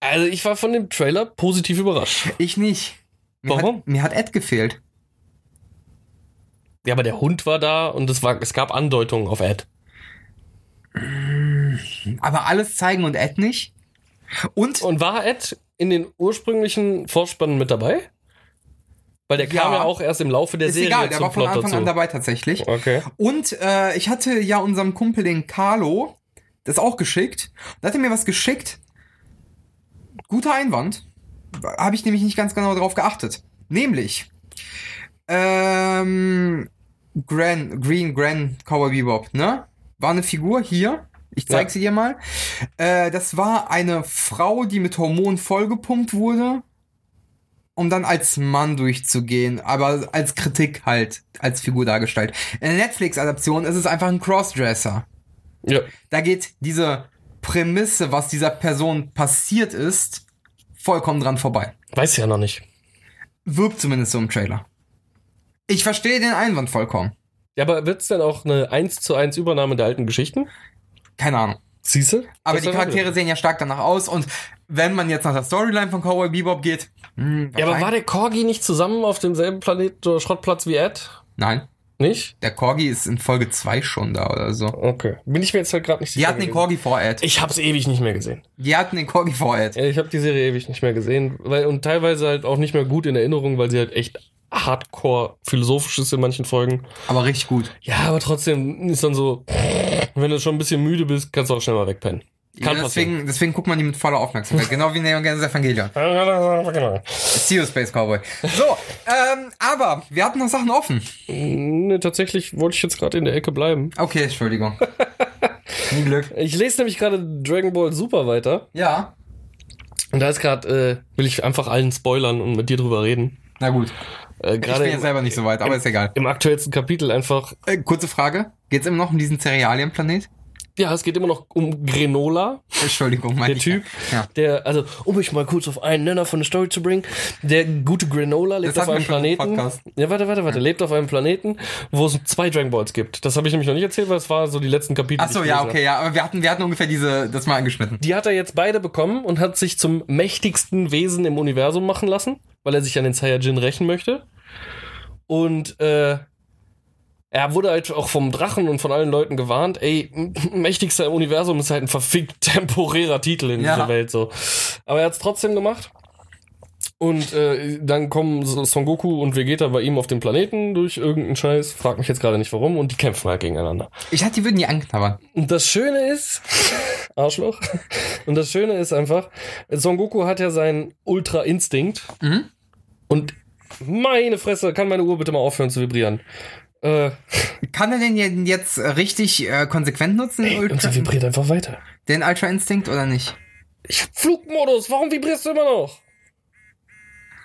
Also ich war von dem Trailer positiv überrascht. Ich nicht. Mir Warum? Hat, mir hat Ed gefehlt. Ja, aber der Hund war da und es, war, es gab Andeutungen auf Ed. Aber alles zeigen und Ed nicht? Und Und war Ed in den ursprünglichen Vorspannen mit dabei? Weil der kam Ja. ja auch erst im Laufe der ist Serie egal, der war von Plot Anfang dazu. an dabei tatsächlich. Okay. Und äh, ich hatte ja unserem Kumpel, den Carlo, das auch geschickt. Da hat er mir was geschickt. Guter Einwand. Habe ich nämlich nicht ganz genau drauf geachtet. Nämlich, ähm, Gran, Green Gran Cowboy Bebop, ne? War eine Figur hier. Ich zeig Ja. sie dir mal. Äh, das war eine Frau, die mit Hormonen vollgepumpt wurde, um dann als Mann durchzugehen, aber als Kritik halt, als Figur dargestellt. In der Netflix-Adaption ist es einfach ein Crossdresser. Ja. Da geht diese Prämisse, was dieser Person passiert ist, vollkommen dran vorbei. Weiß ja noch nicht. Wirkt zumindest so im Trailer. Ich verstehe den Einwand vollkommen. Ja, aber wird's denn auch eine 1 zu 1 Übernahme der alten Geschichten? Keine Ahnung. Siehste? Aber Das die Charaktere sehen ja stark danach aus und wenn man jetzt nach der Storyline von Cowboy Bebop geht, hm, Ja, aber war der Corgi nicht zusammen auf demselben Planet oder Schrottplatz wie Ed? Nein, Nicht? der Corgi ist in Folge 2 schon da oder so. Okay. Bin ich mir jetzt halt gerade nicht Die hatten den. Corgi vor Ed. Ich hab's ewig nicht mehr gesehen. Die hatten den Corgi vor Ed. Ja, Ich habe die Serie ewig nicht mehr gesehen. Weil, und teilweise halt auch nicht mehr gut in Erinnerung, weil sie halt echt hardcore philosophisch ist in manchen Folgen. Aber richtig gut. Ja, aber trotzdem ist dann so, wenn du schon ein bisschen müde bist, kannst du auch schnell mal wegpennen. Kann ja, deswegen, deswegen guckt man die mit voller Aufmerksamkeit. genau wie Neon Genesis Evangelion. passieren. See you, Space Cowboy. So, ähm, aber wir hatten noch Sachen offen. Nee, tatsächlich wollte ich jetzt gerade in der Ecke bleiben. Okay, Entschuldigung. Nie Glück. Ich lese nämlich gerade Dragon Ball Super weiter. Ja. Und da ist gerade, äh, will ich einfach allen spoilern und mit dir drüber reden. Na gut. Äh, Ich bin im, selber nicht so weit, aber ist egal. im aktuellsten Kapitel einfach, Äh, kurze Frage. Geht's immer noch um diesen Cerealienplanet? ja, es geht immer noch um Grenola. Entschuldigung, mein Der. Typ, Ja. der, also, um mich mal kurz auf einen Nenner von der Story zu bringen, der gute Granola lebt Das auf einem im Planeten. Ja, warte, warte, warte. Lebt auf einem Planeten, wo es zwei Dragon Balls gibt. Das habe ich nämlich noch nicht erzählt, weil es war so die letzten Kapitel. Ach so, ja, okay, ja, aber wir hatten, wir hatten ungefähr diese, das mal angeschnitten. Die hat er jetzt beide bekommen und hat sich zum mächtigsten Wesen im Universum machen lassen, weil er sich an den Saiyajin rächen möchte. Und äh, er wurde halt auch vom Drachen und von allen Leuten gewarnt, ey, mächtigster im Universum ist halt ein verfickt temporärer Titel in Ja. dieser Welt so. Aber er hat es trotzdem gemacht. Und äh, dann kommen so Son Goku und Vegeta bei ihm auf den Planeten durch irgendeinen Scheiß, frag mich jetzt gerade nicht warum, und die kämpfen halt gegeneinander. Ich dachte, die würden die anknabbern. Und das Schöne ist, Arschloch, und das Schöne ist einfach, Son Goku hat ja seinen Ultra-Instinkt Mhm. Und meine Fresse, kann meine Uhr bitte mal aufhören zu vibrieren. Äh, Kann er den denn jetzt richtig äh, konsequent nutzen, den, und sie Ultra, vibriert einfach weiter. den Ultra Instinct oder nicht? Ich hab Flugmodus, warum vibrierst du immer noch?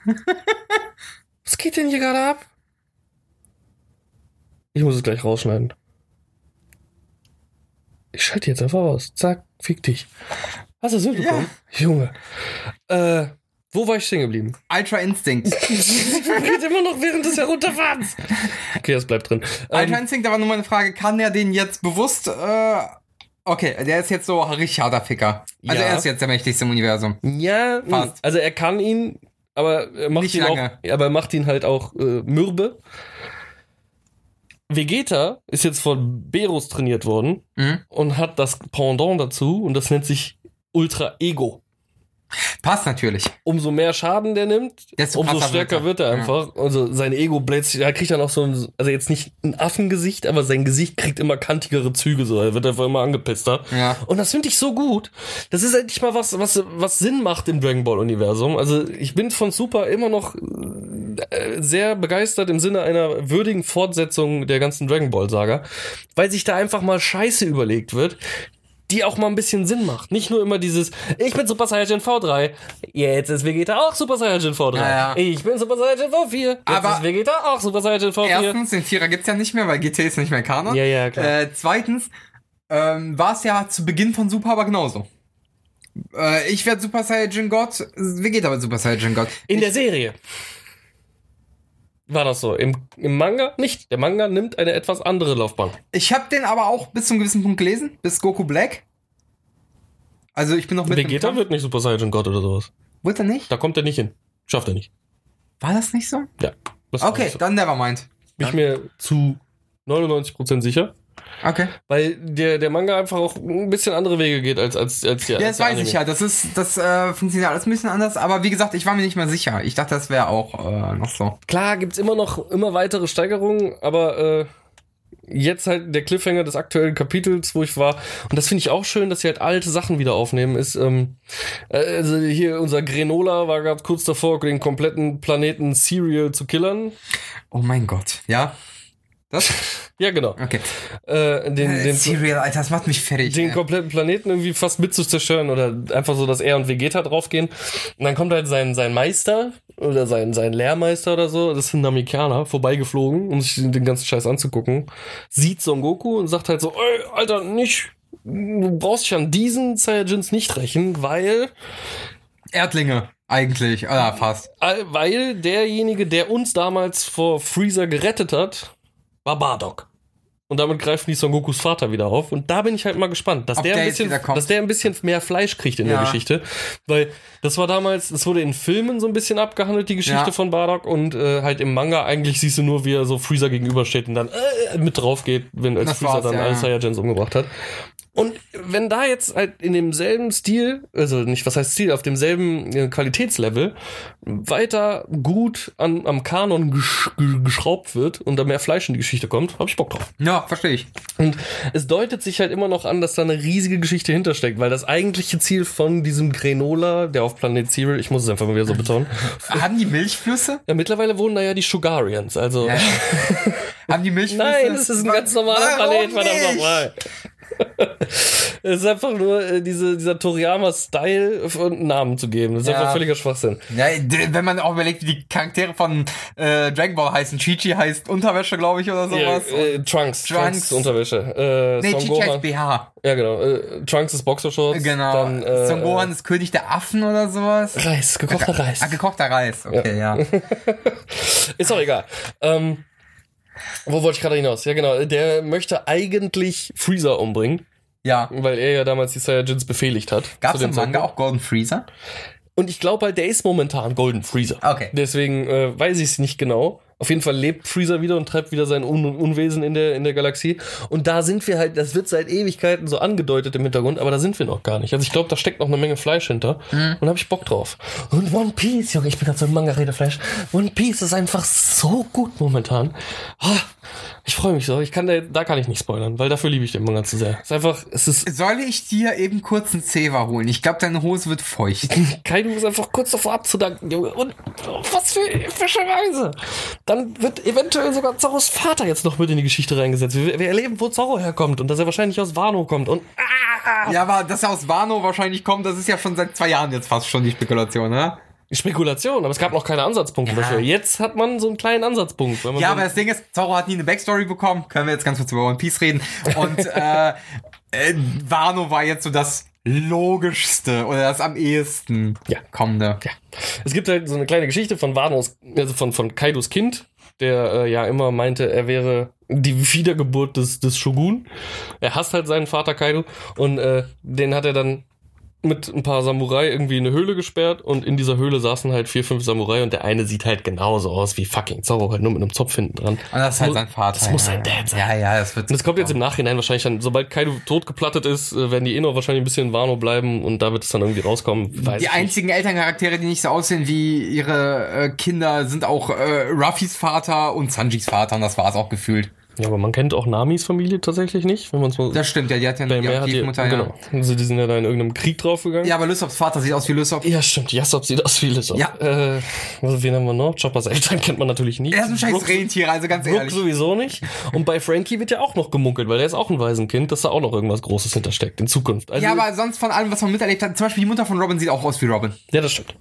Was geht denn hier gerade ab? Ich muss es gleich rausschneiden. Ich schalte jetzt einfach aus. Zack, fick dich. Hast du es mitbekommen? Junge. Äh, wo war ich stehen geblieben? Ultra Instinct. vibriert immer noch während des Herunterfahrens. Okay, das bleibt drin. Ultra Ähm, Instinct, aber nur mal eine Frage, kann er den jetzt bewusst, äh, okay, der ist jetzt so richtig harter Ficker. Also Ja. er ist jetzt der mächtigste im Universum. ja, Fast. also er kann ihn, aber er macht Nicht ihn lange. auch, aber er macht ihn halt auch äh, mürbe. Vegeta ist jetzt von Beros trainiert worden Mhm. und hat das Pendant dazu und das nennt sich Ultra Ego. Passt natürlich. Umso mehr Schaden der nimmt, Desto umso stärker wird wird er, er. einfach. Also sein Ego sich, er kriegt dann auch so ein, also jetzt nicht ein Affengesicht, aber sein Gesicht kriegt immer kantigere Züge, so er wird einfach immer angepisster. Ja. Und das finde ich so gut. Das ist endlich mal was, was, was Sinn macht im Dragon Ball Universum. Also ich bin von Super immer noch äh, sehr begeistert im Sinne einer würdigen Fortsetzung der ganzen Dragon Ball Saga, weil sich da einfach mal Scheiße überlegt wird, die auch mal ein bisschen Sinn macht. Nicht nur immer dieses, ich bin Super Saiyajin V3, jetzt ist Vegeta auch Super Saiyajin V3. Ja, ja. Ich bin Super Saiyajin V4, jetzt Aber- ist Vegeta auch Super Saiyajin V4. Erstens, den Vierer gibt's ja nicht mehr, weil GT ist nicht mehr Kanon. Ja, ja, klar. Äh, zweitens, ähm, war es ja zu Beginn von Super aber genauso. Äh, ich werde Super Saiyajin Gott, Vegeta wird Super Saiyajin Gott. In der Serie war das so. Im, Im Manga nicht. Der Manga nimmt eine etwas andere Laufbahn. Ich habe den aber auch bis zum gewissen Punkt gelesen, bis Goku Black. Also ich bin noch mit Vegeta wird nicht Super Saiyan God oder sowas. Wird er nicht? Da kommt er nicht hin. Schafft er nicht. War das nicht so? Ja. Okay, so. dann nevermind. Bin ich mir zu 99% sicher. Okay. Weil der, der Manga einfach auch ein bisschen andere Wege geht als, als, als der Ja, das der weiß Anime. ich ja. Das ist, das äh, funktioniert alles ein bisschen anders. Aber wie gesagt, ich war mir nicht mehr sicher. Ich dachte, das wäre auch äh, noch so. Klar, gibt's immer noch immer weitere Steigerungen, aber äh, jetzt halt der Cliffhanger des aktuellen Kapitels, wo ich war. Und das finde ich auch schön, dass sie halt alte Sachen wieder aufnehmen. Ist, ähm, äh, also hier unser Grenola war gerade kurz davor, den kompletten Planeten Serial zu killern. Oh mein Gott. Ja. Das? Ja, genau. Okay. Äh, den, Äh, den, Serial, Alter, das macht mich fertig. den ey. kompletten Planeten irgendwie fast mit zu zerstören oder einfach so, dass er und Vegeta draufgehen. Und dann kommt halt sein, sein Meister oder sein, sein Lehrmeister oder so, das sind Namikaner, vorbeigeflogen, um sich den, den ganzen Scheiß anzugucken, sieht Son Goku und sagt halt so, ey, Alter, nicht, du brauchst dich an diesen Saiyajins nicht rächen, weil, Erdlinge, eigentlich. Oder fast. äh, weil derjenige, der uns damals vor Freezer gerettet hat, war Bardock. Und damit greifen die Son Gokus Vater wieder auf. Und da bin ich halt mal gespannt, dass Ob der, der ein bisschen, dass der ein bisschen mehr Fleisch kriegt in Ja. der Geschichte. Weil das war damals, das wurde in Filmen so ein bisschen abgehandelt, die Geschichte Ja. von Bardock. Und äh, halt im Manga eigentlich siehst du nur, wie er so Freezer gegenübersteht und dann äh, mit drauf geht, wenn als Das Freezer dann ja, alle. Saiyajins umgebracht hat. Und wenn da jetzt halt in demselben Stil, also nicht, was heißt Stil, auf demselben äh, Qualitätslevel weiter gut an, am Kanon gesch geschraubt wird und da mehr Fleisch in die Geschichte kommt, habe ich Bock drauf. Ja, verstehe ich. Und es deutet sich halt immer noch an, dass da eine riesige Geschichte hintersteckt, weil das eigentliche Ziel von diesem Grenola, der auf Planet Zero, ich muss es einfach mal wieder so betonen, Haben die Milchflüsse? ja, mittlerweile wohnen da ja die Sugarians, also. Ja. Haben die Milchflüsse? Nein, es ist ein ganz normaler Warum Planet, verdammt nochmal. es ist einfach nur äh, diese, dieser Toriyama-Style einen Namen zu geben. Das ist Ja. einfach völliger Schwachsinn. Ja, wenn man auch überlegt, wie die Charaktere von äh, Dragon Ball heißen. Chi-Chi heißt Unterwäsche, glaube ich, oder Ja, sowas. äh, Trunks, Trunks, Trunks. Unterwäsche. Äh, nee, Son Chi-Chi Gohan. heißt BH. Ja, genau. Äh, Trunks ist Boxershorts. Genau. Dann, äh, Son Gohan ist König der Affen oder sowas. Reis, gekochter Reis. Ah, gekochter Reis. Okay, ja. Ist auch egal. Ähm, wo wollte ich gerade hinaus? Ja, genau. Der möchte eigentlich Freezer umbringen, Ja. weil er ja damals die Saiyajins befehligt hat. Gab es im Manga Zeitpunkt. auch Golden Freezer? Und ich glaube halt, der ist momentan Golden Freezer. Okay. Deswegen äh, weiß ich es nicht genau. Auf jeden Fall lebt Freezer wieder und treibt wieder sein Un Unwesen in der, in der Galaxie. Und da sind wir halt, das wird seit Ewigkeiten so angedeutet im Hintergrund, aber da sind wir noch gar nicht. Also ich glaube, da steckt noch eine Menge Fleisch hinter. Und da habe ich Bock drauf. Und One Piece, Junge, ich bin gerade so ein Manga-Redefleisch. One Piece ist einfach so gut momentan. Ah, ich freue mich so. Ich kann da, da kann ich nicht spoilern, weil dafür liebe ich den Manga zu sehr. Es ist einfach, es ist, Soll ich dir eben kurz einen Zewa holen? Ich glaube, deine Hose wird feucht. Kaido ist einfach kurz davor abzudanken, Junge. Und oh, was für epische Reise. Dann wird eventuell sogar Zorros Vater jetzt noch mit in die Geschichte reingesetzt. Wir, wir erleben, wo Zorro herkommt und dass er wahrscheinlich aus Wano kommt. Und ah, Ja, aber dass er aus Wano wahrscheinlich kommt, das ist ja schon seit zwei Jahren jetzt fast schon die Spekulation, ne? Spekulation, aber es gab noch keine Ansatzpunkte Ja. dafür. Jetzt hat man so einen kleinen Ansatzpunkt. Ja, aber das Ding ist, Zorro hat nie eine Backstory bekommen. Können wir jetzt ganz kurz über One Piece reden. Und äh, äh, Wano war jetzt so das logischste oder das am ehesten Ja. kommende. Ja. Es gibt halt so eine kleine Geschichte von Wanos, also von, von Kaidos Kind, der äh, ja immer meinte, er wäre die Wiedergeburt des, des Shogun. Er hasst halt seinen Vater Kaido und äh, den hat er dann mit ein paar Samurai irgendwie in eine Höhle gesperrt und in dieser Höhle saßen halt vier, fünf Samurai und der eine sieht halt genauso aus wie fucking Zorro, halt nur mit einem Zopf hinten dran. Und das ist halt muss- sein Vater. Das muss ja. sein Dad sein. Ja, ja, das wird. Und das kommt jetzt im Nachhinein wahrscheinlich dann, sobald Kaido totgeplattet ist, äh, werden die eh noch wahrscheinlich ein bisschen in Wano bleiben und da wird es dann irgendwie rauskommen. Weiß die ich nicht. einzigen Elterncharaktere, die nicht so aussehen wie ihre äh, Kinder, sind auch äh, Ruffys Vater und Sanjis Vater und das war's auch gefühlt. Ja, aber man kennt auch Namis Familie tatsächlich nicht, wenn man es mal. Das stimmt, ja, die hat ja bei die mehr hat die, Adoptivmutter, ja. genau. Also die sind ja da in irgendeinem Krieg draufgegangen. Ja, aber Lysops Vater sieht aus wie Lysop. Ja, stimmt. Jassop sieht aus wie Lissop. Ja. Äh, also wen haben wir noch? Choppers Eltern kennt man natürlich nicht. Er ist ein scheiß Brooke- Rentier, also ganz Brooke ehrlich. sowieso nicht. Und bei Frankie wird ja auch noch gemunkelt, weil er ist auch ein Waisenkind, dass da auch noch irgendwas Großes hintersteckt in Zukunft. Also, Ja, aber sonst von allem, was man miterlebt hat, zum Beispiel die Mutter von Robin sieht auch aus wie Robin. Ja, das stimmt.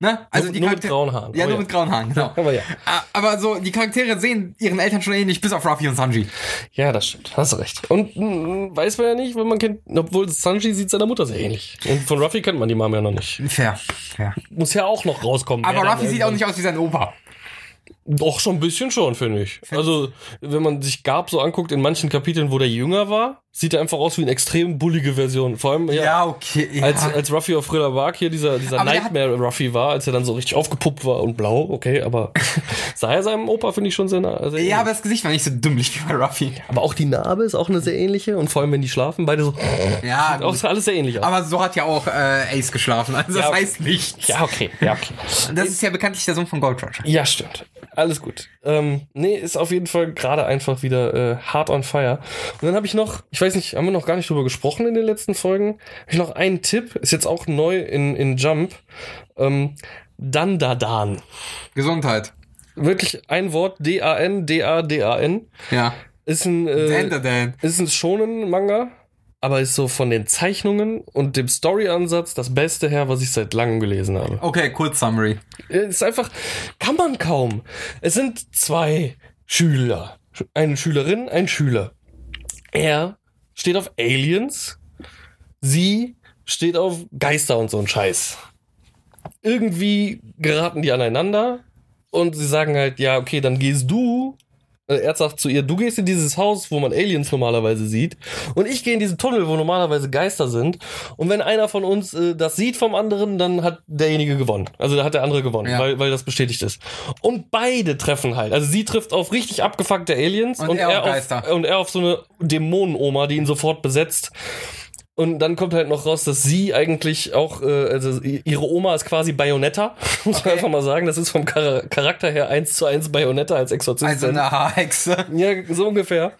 Ne? Also Nur- die nur mit Charaktere- grauen Haaren. Ja, Oh nur ja. mit grauen Haaren, genau. Aber ja. Ah, Aber so, die Charaktere sehen ihren Eltern schon ähnlich, bis auf Ruffy und Sanji. Ja, das stimmt. Hast recht. Und mm, weiß man ja nicht, wenn man kennt, obwohl Sanji sieht seiner Mutter sehr ähnlich. Und von Ruffy kennt man die Mama ja noch nicht. Fair, fair. Muss ja auch noch rauskommen. Aber Ruffy sieht auch nicht aus wie sein Opa. Doch, schon ein bisschen schon, finde ich. Also, wenn man sich Gab so anguckt, in manchen Kapiteln, wo der jünger war, sieht er einfach aus wie eine extrem bullige Version. Vor allem, ja, Ja, okay. Ja. als, als Ruffy auf Thriller Bark hier dieser, dieser Aber der Nightmare Ruffy war, als er dann so richtig aufgepuppt war und blau, okay, aber sah er seinem Opa, finde ich schon sehr, nah- sehr ja, ähnlich. aber das Gesicht war nicht so dümmlich wie bei Ruffy. aber auch die Narbe ist auch eine sehr ähnliche und vor allem, wenn die schlafen, beide so, Ja, auch alles sehr ähnlich aus. aber so hat ja auch äh, Ace geschlafen. Also das Ja, okay. heißt nichts. ja, okay, ja, okay. Das ist ja bekanntlich der Sohn von Gold Roger. Ja, stimmt. Alles gut. Ähm, nee, ist auf jeden Fall gerade einfach wieder äh, hard on fire. Und dann habe ich noch, ich weiß nicht, haben wir noch gar nicht drüber gesprochen in den letzten Folgen. Habe ich noch einen Tipp, ist jetzt auch neu in, in Jump. Ähm, Dandadan. Gesundheit. Wirklich ein Wort, D-A-N, D-A-D-A-N. Ja. Ist ein, äh, ist ein schonen Manga, aber ist so von den Zeichnungen und dem Storyansatz das Beste her, was ich seit langem gelesen habe. Okay, kurz Summary. Es ist einfach, kann man kaum. Es sind zwei Schüler. Eine Schülerin, ein Schüler. Er steht auf Aliens. Sie steht auf Geister und so ein Scheiß. Irgendwie geraten die aneinander und sie sagen halt, ja, okay, dann gehst du. Äh, Er sagt zu ihr, du gehst in dieses Haus, wo man Aliens normalerweise sieht, und ich gehe in diesen Tunnel, wo normalerweise Geister sind. Und wenn einer von uns äh, das sieht vom anderen, dann hat derjenige gewonnen. Also da hat der andere gewonnen, Ja. weil, weil das bestätigt ist. Und beide treffen halt. Also sie trifft auf richtig abgefuckte Aliens Und er auf auf, Geister. und er auf so eine Dämonenoma, die ihn sofort besetzt. Und dann kommt halt noch raus, dass sie eigentlich auch, äh, also ihre Oma ist quasi Bayonetta, muss man Okay. einfach mal sagen. Das ist vom Char Charakter her eins zu eins Bayonetta als Exorzistin. Also eine Haarhexe. Ja, so ungefähr.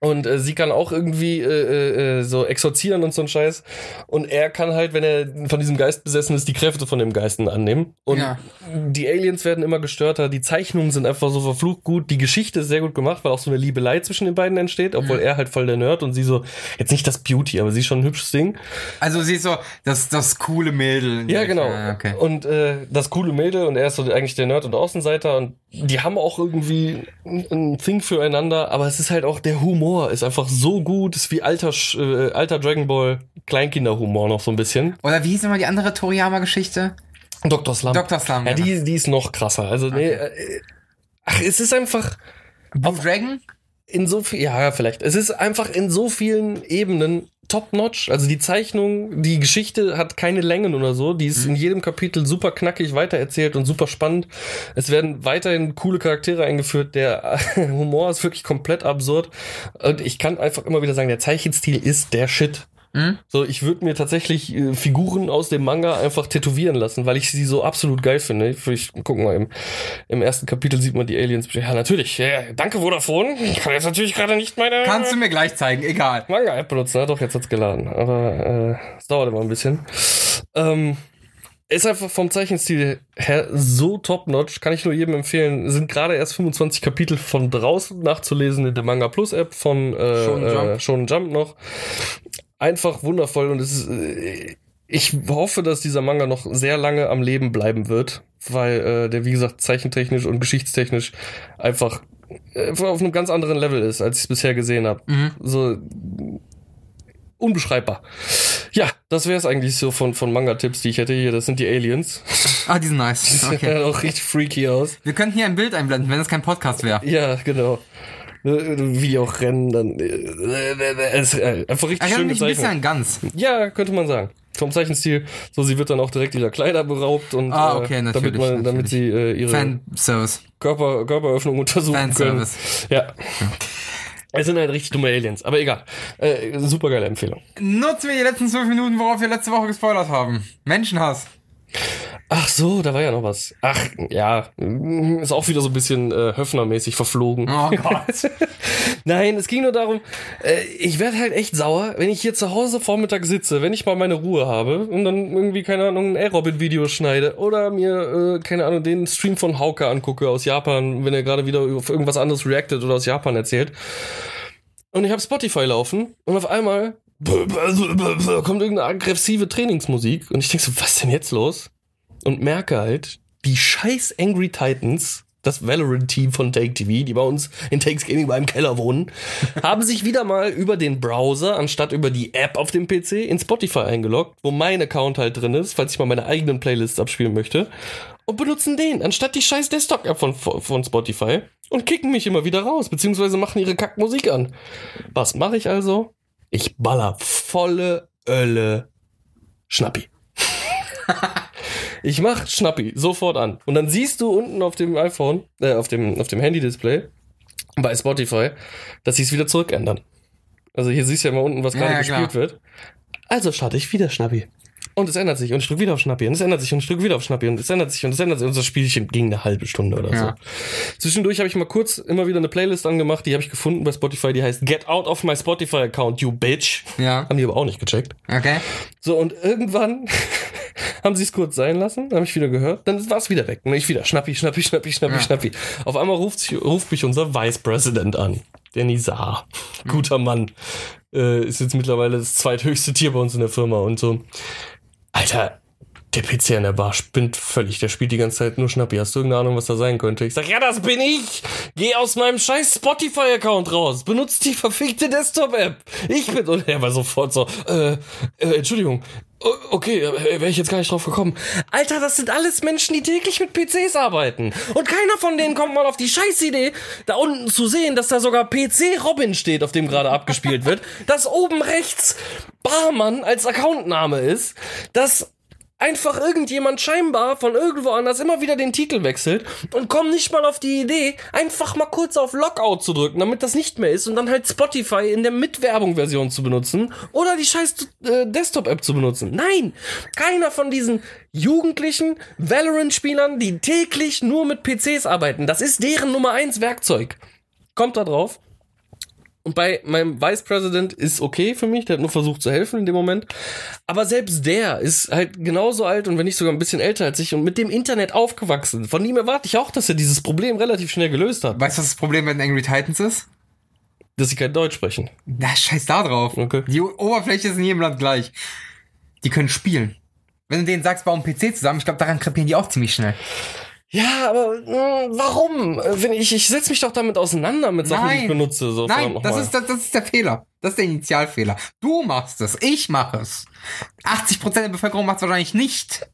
Und äh, sie kann auch irgendwie äh, äh, so exorzieren und so ein Scheiß. Und er kann halt, wenn er von diesem Geist besessen ist, die Kräfte von dem Geisten annehmen. Und Ja. die Aliens werden immer gestörter. Die Zeichnungen sind einfach so verflucht gut. Die Geschichte ist sehr gut gemacht, weil auch so eine Liebelei zwischen den beiden entsteht. Obwohl er halt voll der Nerd und sie so, jetzt nicht das Beauty, aber sie ist schon ein hübsches Ding. Also sie ist so das, das coole Mädel. Ja, genau. Ja, okay. Und äh, das coole Mädel und er ist so eigentlich der Nerd und Außenseiter und die haben auch irgendwie ein ein Thing füreinander, aber es ist halt auch der Humor ist einfach so gut, ist wie alter äh, alter Dragon Ball Kleinkinderhumor noch so ein bisschen. Oder wie hieß immer die andere Toriyama-Geschichte? Dr. Slump. Dr. Slump, Ja, ja. die die ist noch krasser. Also nee, äh, ach, es ist einfach Blue Dragon? in so viel, ja, vielleicht. Es ist einfach in so vielen Ebenen top-notch. Also die Zeichnung, die Geschichte hat keine Längen oder so. Die ist in jedem Kapitel super knackig weitererzählt und super spannend. Es werden weiterhin coole Charaktere eingeführt. Der Humor ist wirklich komplett absurd. Und ich kann einfach immer wieder sagen, der Zeichenstil ist der Shit. So, ich würde mir tatsächlich äh, Figuren aus dem Manga einfach tätowieren lassen, weil ich sie so absolut geil finde. Ich, ich gucken mal, im, im ersten Kapitel sieht man die Aliens. Ja, natürlich. Ja, danke, Vodafone. Ich kann jetzt natürlich gerade nicht meine Kannst du mir gleich zeigen, egal. Manga-App benutzen. Ja, doch, jetzt hat's geladen. Aber äh, es dauert immer ein bisschen. Ähm, ist einfach vom Zeichenstil her so top-notch, kann ich nur jedem empfehlen. Sind gerade erst 25 Kapitel von draußen nachzulesen in der Manga Plus App von äh, Shonen Jump. Äh, Shonen Jump noch. Einfach wundervoll und es ist, äh, ich hoffe, dass dieser Manga noch sehr lange am Leben bleiben wird, weil äh, der, wie gesagt, zeichentechnisch und geschichtstechnisch einfach äh, auf einem ganz anderen Level ist, als ich es bisher gesehen habe. So unbeschreibbar. Ja, das wäre es eigentlich so von, von Manga-Tipps, die ich hätte hier. Das sind die Aliens. Ah, die sind nice. Sehen Okay. auch richtig freaky aus. Wir könnten hier ein Bild einblenden, wenn es kein Podcast wäre. Ja, genau. Äh, Wie auch rennen, dann. äh, äh, Es ist äh, einfach richtig Erinnert schön mich ein bisschen gezeichnet. an Gans. Ja, könnte man sagen. Vom Zeichenstil. So, sie wird dann auch direkt ihrer Kleider beraubt und Ah, okay, äh, natürlich, damit, man, damit sie äh, ihre Fanservice. Körper, Körperöffnung untersuchen können. Fanservice. Ja. Es sind halt richtig dumme Aliens, aber egal. Äh, super geile Empfehlung. Nutzen wir die letzten zwölf Minuten, worauf wir letzte Woche gespoilert haben. Menschenhass. Ach so, da war ja noch was. Ach, ja, mm, ist auch wieder so ein bisschen äh, Höfner-mäßig verflogen. Oh Gott. Nein, es ging nur darum, äh, ich werde halt echt sauer, wenn ich hier zu Hause Vormittag sitze, wenn ich mal meine Ruhe habe und dann irgendwie, keine Ahnung, ein Aerobic-Video schneide oder mir, äh, keine Ahnung, den Stream von Hauke angucke aus Japan, wenn er gerade wieder auf irgendwas anderes reactet oder aus Japan erzählt. Und ich habe Spotify laufen und auf einmal kommt irgendeine aggressive Trainingsmusik und ich denk so, was ist denn jetzt los? Und merke halt, die scheiß Angry Titans das Valorant-Team von Take TV, die bei uns in Takes Gaming beim Keller wohnen, haben sich wieder mal über den Browser, anstatt über die App auf dem PC, in Spotify eingeloggt, wo mein Account halt drin ist, falls ich mal meine eigenen Playlists abspielen möchte, und benutzen den, anstatt die scheiß Desktop-App von, von Spotify und kicken mich immer wieder raus, beziehungsweise machen ihre Kackmusik an. Was mache ich also? Ich baller volle Ölle Schnappi. ich mach Schnappi sofort an. Und dann siehst du unten auf dem iPhone, äh, auf dem, auf dem Handy-Display bei Spotify, dass sie es wieder zurückändern. Also hier siehst du ja mal unten, was Ja, gerade ja, gespielt klar. wird. Also starte ich wieder Schnappi. Und es ändert sich und ich drücke wieder auf Schnappi und es ändert sich und ich drücke wieder auf Schnappi und es ändert sich und es ändert sich und das Spielchen ging eine halbe Stunde oder Ja. so. Zwischendurch habe ich mal kurz immer wieder eine Playlist angemacht, die habe ich gefunden bei Spotify, die heißt Get Out of My Spotify Account, you bitch. Ja. Haben die aber auch nicht gecheckt. Okay. So, und irgendwann haben sie es kurz sein lassen, habe ich wieder gehört, dann war es wieder weg. Und ich wieder Schnappi, Schnappi, Schnappi, Schnappi, Ja. Schnappi. Auf einmal ruft, sich- ruft mich unser Vice President an, der Nizar. Guter Mann. Äh, ist jetzt mittlerweile das zweithöchste Tier bei uns in der Firma und so. Alter, der PC an der Bar spinnt völlig. Der spielt die ganze Zeit nur Schnappi. Hast du irgendeine Ahnung, was da sein könnte? Ich sag, ja, das bin ich. Geh aus meinem scheiß Spotify-Account raus. Benutzt die verfickte Desktop-App. Ich bin... Und er war sofort so, äh, äh Entschuldigung. Okay, äh, wäre ich jetzt gar nicht drauf gekommen. Alter, das sind alles Menschen, die täglich mit PCs arbeiten. Und keiner von denen kommt mal auf die Scheißidee, da unten zu sehen, dass da sogar PC Robin steht, auf dem gerade abgespielt wird, dass oben rechts Barmann als Accountname ist, dass einfach irgendjemand scheinbar von irgendwo anders immer wieder den Titel wechselt und kommt nicht mal auf die Idee, einfach mal kurz auf Lockout zu drücken, damit das nicht mehr ist und dann halt Spotify in der Mitwerbung-Version zu benutzen oder die scheiß äh, Desktop-App zu benutzen. Nein, keiner von diesen jugendlichen Valorant-Spielern, die täglich nur mit PCs arbeiten, das ist deren Nummer eins Werkzeug. Kommt da drauf. Und bei meinem Vice President ist okay für mich, der hat nur versucht zu helfen in dem Moment. Aber selbst der ist halt genauso alt und wenn nicht sogar ein bisschen älter als ich und mit dem Internet aufgewachsen. Von ihm erwarte ich auch, dass er dieses Problem relativ schnell gelöst hat. Weißt du, was das Problem bei den Angry Titans ist? Dass sie kein Deutsch sprechen. Na, scheiß da drauf. Okay. Die Oberfläche ist in jedem Land gleich. Die können spielen. Wenn du denen sagst, bau einen PC zusammen, ich glaube, daran krepieren die auch ziemlich schnell. Ja, aber mh, warum? Äh, Wenn ich, ich setze mich doch damit auseinander mit Sachen, die ich Nein. benutze. So, Nein, das ist, das, das ist der Fehler. Das ist der Initialfehler. Du machst es, ich mache es. 80% der Bevölkerung macht es wahrscheinlich nicht.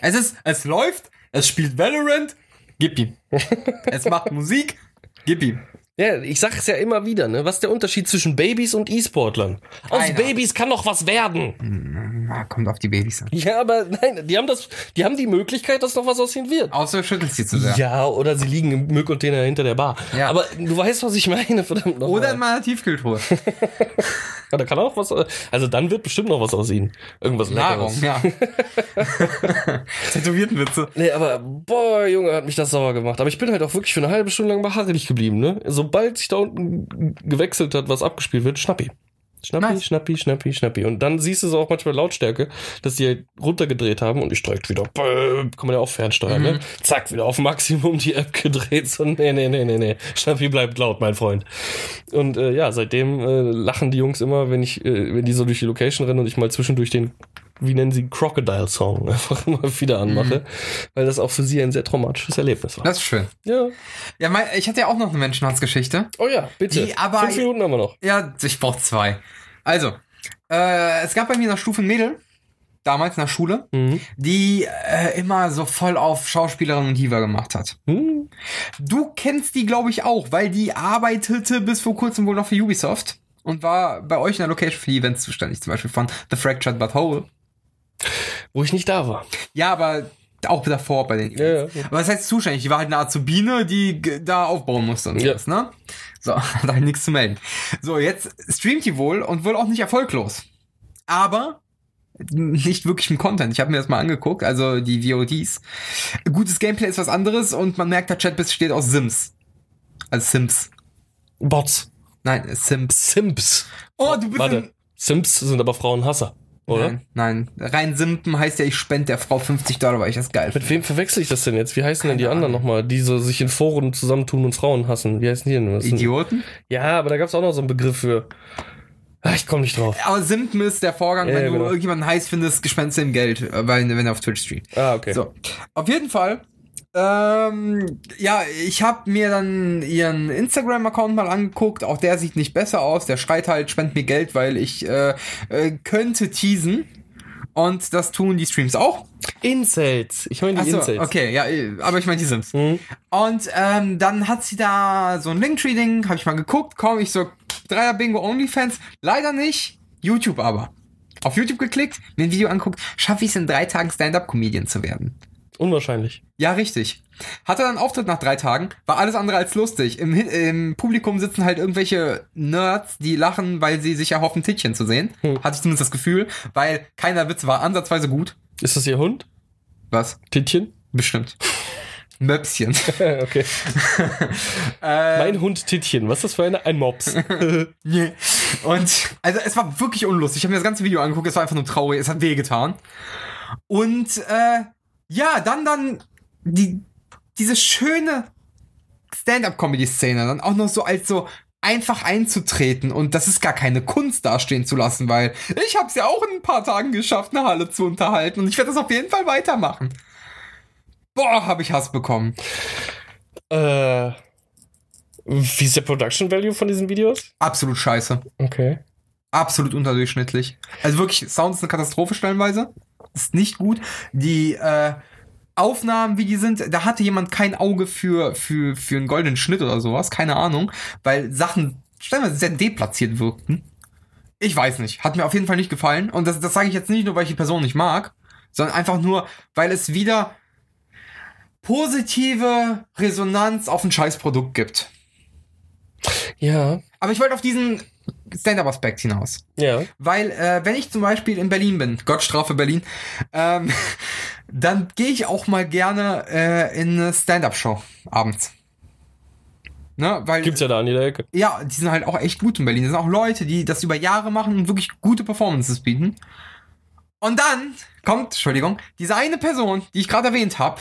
Es ist, es läuft, es spielt Valorant, gib ihm. es macht Musik, gib ihm. Ja, ich sag's ja immer wieder, ne? Was ist der Unterschied zwischen Babys und E-Sportlern? Aus Keiner. Babys kann doch was werden. Na, kommt auf die Babys an. Ja, aber nein, die haben das, die haben die Möglichkeit, dass noch was aus ihnen wird. Außer du schüttelst sie zu sehr. Ja, oder sie liegen im Müllcontainer hinter der Bar. Ja. Aber du weißt, was ich meine, verdammt noch Oder in meiner Tiefkühltruhe. Ja, da kann auch was, also dann wird bestimmt noch was aus ihnen. Irgendwas Nahrung, Leckeres. ja. Tätowiertenwitze. Nee, aber boah, Junge, hat mich das sauer gemacht. Aber ich bin halt auch wirklich für eine halbe Stunde lang beharrlich geblieben, ne? Sobald sich da unten gewechselt hat, was abgespielt wird, Schnappi. Schnappi, Nice. Schnappi, Schnappi, Schnappi. Und dann siehst du es auch manchmal Lautstärke, dass die halt runtergedreht haben und ich direkt wieder, bäh, kann man ja auch fernsteuern, ne? Zack, wieder auf Maximum die App gedreht. So, nee, nee, nee, nee, nee. Schnappi bleibt laut, mein Freund. Und äh, ja, seitdem äh, lachen die Jungs immer, wenn ich, äh, wenn die so durch die Location rennen und ich mal zwischendurch den, wie nennen sie, Crocodile-Song einfach immer wieder anmache, weil das auch für sie ein sehr traumatisches Erlebnis war. Das ist schön. Ja. Ja, mein, ich hatte ja auch noch eine Menschenhandsgeschichte. Oh ja, bitte. Die aber- Fünf Minuten haben wir noch. Ja, ich brauch zwei. Also, äh, es gab bei mir in der Stufe ein Mädel, damals in der Schule, Mhm. die äh, immer so voll auf Schauspielerin und Diva gemacht hat. Hm? Du kennst die, glaube ich, auch, weil die arbeitete bis vor kurzem wohl noch für Ubisoft und war bei euch in der Location für die Events zuständig, zum Beispiel von The Fractured But Whole. Wo ich nicht da war. Ja, aber auch davor bei den Ja, Events. ja. Aber was heißt zuständig? Die war halt eine Azubine, die da aufbauen musste und Ja. sowas, ne? So, hat halt nichts zu melden. So, jetzt streamt die wohl und wohl auch nicht erfolglos. Aber nicht wirklich im Content. Ich habe mir das mal angeguckt, also die VODs. Gutes Gameplay ist was anderes und man merkt, der Chat besteht aus Sims. Also Sims. Bots. Nein, Sims. Simps. Oh, du bist Warte. ein... Simps sind aber Frauenhasser, oder? Nein, nein. Rein Simpen heißt ja, ich spende der Frau 50 Dollar, weil ich das geil Mit wem verwechsel ich das denn jetzt? Wie heißen denn die Keine anderen nochmal, die so sich in Foren zusammentun und Frauen hassen? Wie heißen die denn? Was Idioten? Ja, aber da gab's auch noch so einen Begriff für. Ah, ich komme nicht drauf. Aber Simpen ist der Vorgang, Ja, wenn ja, du genau. irgendjemanden heiß findest, gespenst ihm Geld, äh, wenn er auf Twitch streamt. Ah, okay. So, auf jeden Fall Ähm, ja, ich habe mir dann ihren Instagram-Account mal angeguckt. Auch der sieht nicht besser aus. Der schreit halt, spend mir Geld, weil ich äh, äh, könnte teasen. Und das tun die Streams auch. Incels. Ich meine die Achso, Incels. okay, ja, äh, aber ich meine die Sims. Mhm. Und ähm, dann hat sie da so ein Linktree-Ding, habe ich mal geguckt, komm, ich so, Dreier Bingo OnlyFans, leider nicht, YouTube aber. Auf YouTube geklickt, mir ein Video anguckt, schaffe ich es in drei Tagen Stand-Up-Comedian zu werden. Unwahrscheinlich. Ja, richtig. Hatte dann einen Auftritt nach drei Tagen, war alles andere als lustig. Im, Im Publikum sitzen halt irgendwelche Nerds, die lachen, weil sie sich erhoffen, Tittchen zu sehen. Hm. Hatte ich zumindest das Gefühl, weil keiner Witz war ansatzweise gut. Ist das ihr Hund? Was? Tittchen? Bestimmt. Möpschen. okay. äh, Mein Hund Tittchen. Was ist das für eine? Ein Mops. Nee. Und also es war wirklich unlustig. Ich habe mir das ganze Video angeguckt, es war einfach nur traurig, es hat wehgetan. Und äh, ja, dann dann die diese schöne Stand-up-Comedy-Szene dann auch noch so als so einfach einzutreten und das ist gar keine Kunst dastehen zu lassen, weil ich habe es ja auch in ein paar Tagen geschafft, eine Halle zu unterhalten und ich werde das auf jeden Fall weitermachen. Boah, habe ich Hass bekommen. äh, wie ist der Production Value von diesen Videos? Absolut scheiße. Okay. absolut unterdurchschnittlich. Also wirklich, Sound ist eine Katastrophe stellenweise. Ist nicht gut. Die äh, Aufnahmen, wie die sind, da hatte jemand kein Auge für, für, für einen goldenen Schnitt oder sowas, keine Ahnung, weil Sachen stellenweise sehr deplatziert wirkten. Ich weiß nicht, hat mir auf jeden Fall nicht gefallen. Und das, das sage ich jetzt nicht nur, weil ich die Person nicht mag, sondern einfach nur, weil es wieder positive Resonanz auf ein Scheißprodukt gibt. Ja. Aber ich wollte auf diesen Stand-up-Aspekt hinaus. Ja. Weil, äh, wenn ich zum Beispiel in Berlin bin, Gott strafe Berlin, ähm, dann gehe ich auch mal gerne äh, in eine Stand-up-Show abends. Ne, weil, Gibt's ja da an jeder Ecke. ja, die sind halt auch echt gut in Berlin. Das sind auch Leute, die das über Jahre machen und wirklich gute Performances bieten. Und dann kommt, Entschuldigung, diese eine Person, die ich gerade erwähnt habe,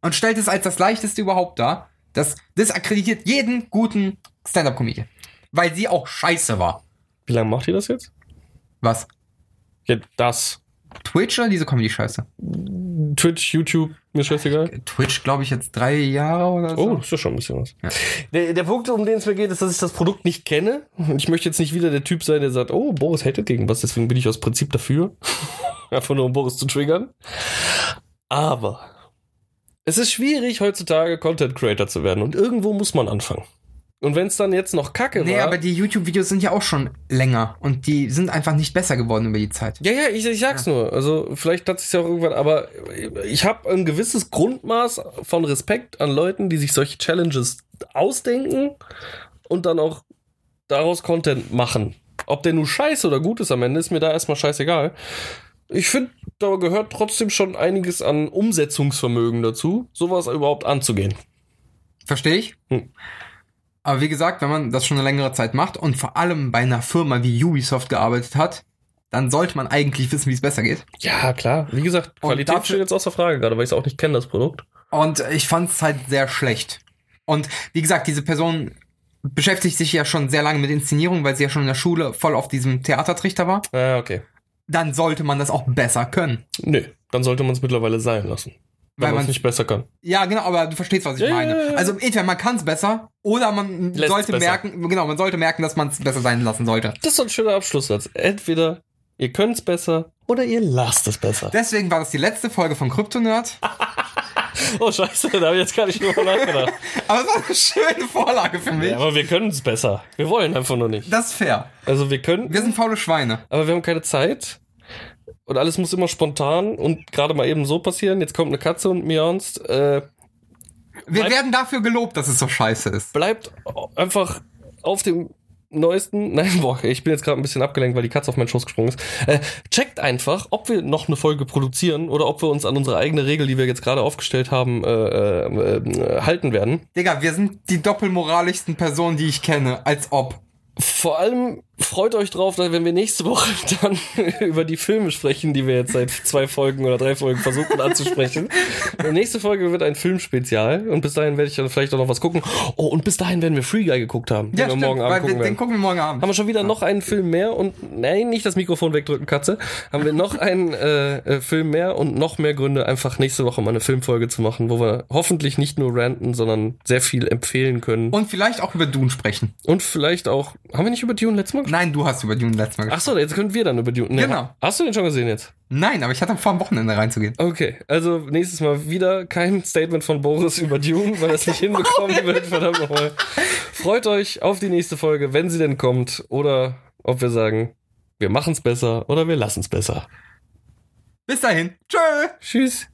und stellt es als das leichteste überhaupt dar. Das disakkreditiert jeden guten Stand-up-Comedian. Weil sie auch scheiße war. Wie lange macht ihr das jetzt? Was? Ja, das. Twitch oder diese Comedy-Scheiße? Twitch, YouTube, mir scheißegal. Twitch, glaube ich, jetzt drei Jahre oder so. Oh, das ist ja schon ein bisschen was. Der, der Punkt, um den es mir geht, ist, dass ich das Produkt nicht kenne. Und ich möchte jetzt nicht wieder der Typ sein, der sagt, oh, Boris hatet gegen was, deswegen bin ich aus Prinzip dafür. Einfach nur, um Boris zu triggern. Aber es ist schwierig, heutzutage Content Creator zu werden. Und irgendwo muss man anfangen. Und wenn es dann jetzt noch kacke Nee, war. aber die YouTube-Videos sind ja auch schon länger und die sind einfach nicht besser geworden über die Zeit. Ja, ja, ich, ich sag's nur. Also vielleicht hat sich ja auch irgendwann, aber ich habe ein gewisses Grundmaß von Respekt an Leuten, die sich solche Challenges ausdenken und dann auch daraus Content machen. Ob der nun scheiße oder gut ist am Ende, ist mir da erstmal scheißegal. Ich finde, da gehört trotzdem schon einiges an Umsetzungsvermögen dazu, sowas überhaupt anzugehen. Verstehe ich? Hm. Aber wie gesagt, wenn man das schon eine längere Zeit macht und vor allem bei einer Firma wie Ubisoft gearbeitet hat, dann sollte man eigentlich wissen, wie es besser geht. Ja, klar. Wie gesagt, Qualität dafür- steht jetzt außer Frage, gerade weil ich es auch nicht kenne, das Produkt. Und ich fand es halt sehr schlecht. Und wie gesagt, diese Person beschäftigt sich ja schon sehr lange mit Inszenierung, weil sie ja schon in der Schule voll auf diesem Theatertrichter war. Ah, okay. Dann sollte man das auch besser können. Nö, dann sollte man es mittlerweile sein lassen. Weil man es nicht besser kann. Ja, genau, aber du verstehst, was ich Ja, meine. Also entweder man kann es besser oder man Lässt's sollte merken, genau, man sollte merken, dass man es besser sein lassen sollte. Das ist doch ein schöner Abschlusssatz. Entweder ihr könnt es besser oder ihr lasst es besser. Deswegen war das die letzte Folge von Kryptonerd. Oh, scheiße, da habe ich jetzt gar nicht drüber nachgedacht. Aber es war eine schöne Vorlage für mich. Ja, aber wir können es besser. Wir wollen einfach nur nicht. Das ist fair. Also wir können, Wir sind faule Schweine. aber wir haben keine Zeit. Und alles muss immer spontan und gerade mal eben so passieren. Jetzt kommt eine Katze und miaunst. Äh, Wir werden dafür gelobt, dass es so scheiße ist. bleibt einfach auf dem neuesten. Nein, boah, ich bin jetzt gerade ein bisschen abgelenkt, weil die Katze auf meinen Schoß gesprungen ist. Äh, checkt einfach, ob wir noch eine Folge produzieren oder ob wir uns an unsere eigene Regel, die wir jetzt gerade aufgestellt haben, äh, äh, äh, halten werden. Digga, wir sind die doppelmoralischsten Personen, die ich kenne. Als ob. Vor allem freut euch drauf, wenn wir nächste Woche dann über die Filme sprechen, die wir jetzt seit zwei Folgen oder drei Folgen versuchen anzusprechen. Die nächste Folge wird ein Filmspezial und bis dahin werde ich dann vielleicht auch noch was gucken. Oh, und bis dahin werden wir Free Guy geguckt haben, den Ja, wir stimmt, morgen Abend gucken wir, den gucken wir morgen Abend. Haben wir schon wieder noch einen Film mehr und nein, nicht das Mikrofon wegdrücken, Katze. Haben wir noch einen äh, äh, Film mehr und noch mehr Gründe, einfach nächste Woche mal eine Filmfolge zu machen, wo wir hoffentlich nicht nur ranten, sondern sehr viel empfehlen können. Und vielleicht auch über Dune sprechen. Und vielleicht auch, haben wir nicht über Dune letztes Mal? Nein, du hast über Dune letztes Mal gesprochen. Ach so, jetzt können wir dann über Dune. Nee, Genau. Hast du den schon gesehen jetzt? Nein, aber ich hatte vor am Wochenende reinzugehen. Okay, also nächstes Mal wieder kein Statement von Boris über Dune, weil er es nicht hinbekommen wird, verdammt nochmal. Freut euch auf die nächste Folge, wenn sie denn kommt, oder ob wir sagen, wir machen's besser oder wir lassen's besser. Bis dahin. Tschö. Tschüss.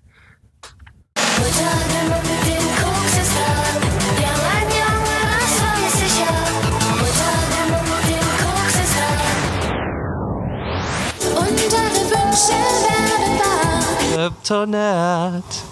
Da. Und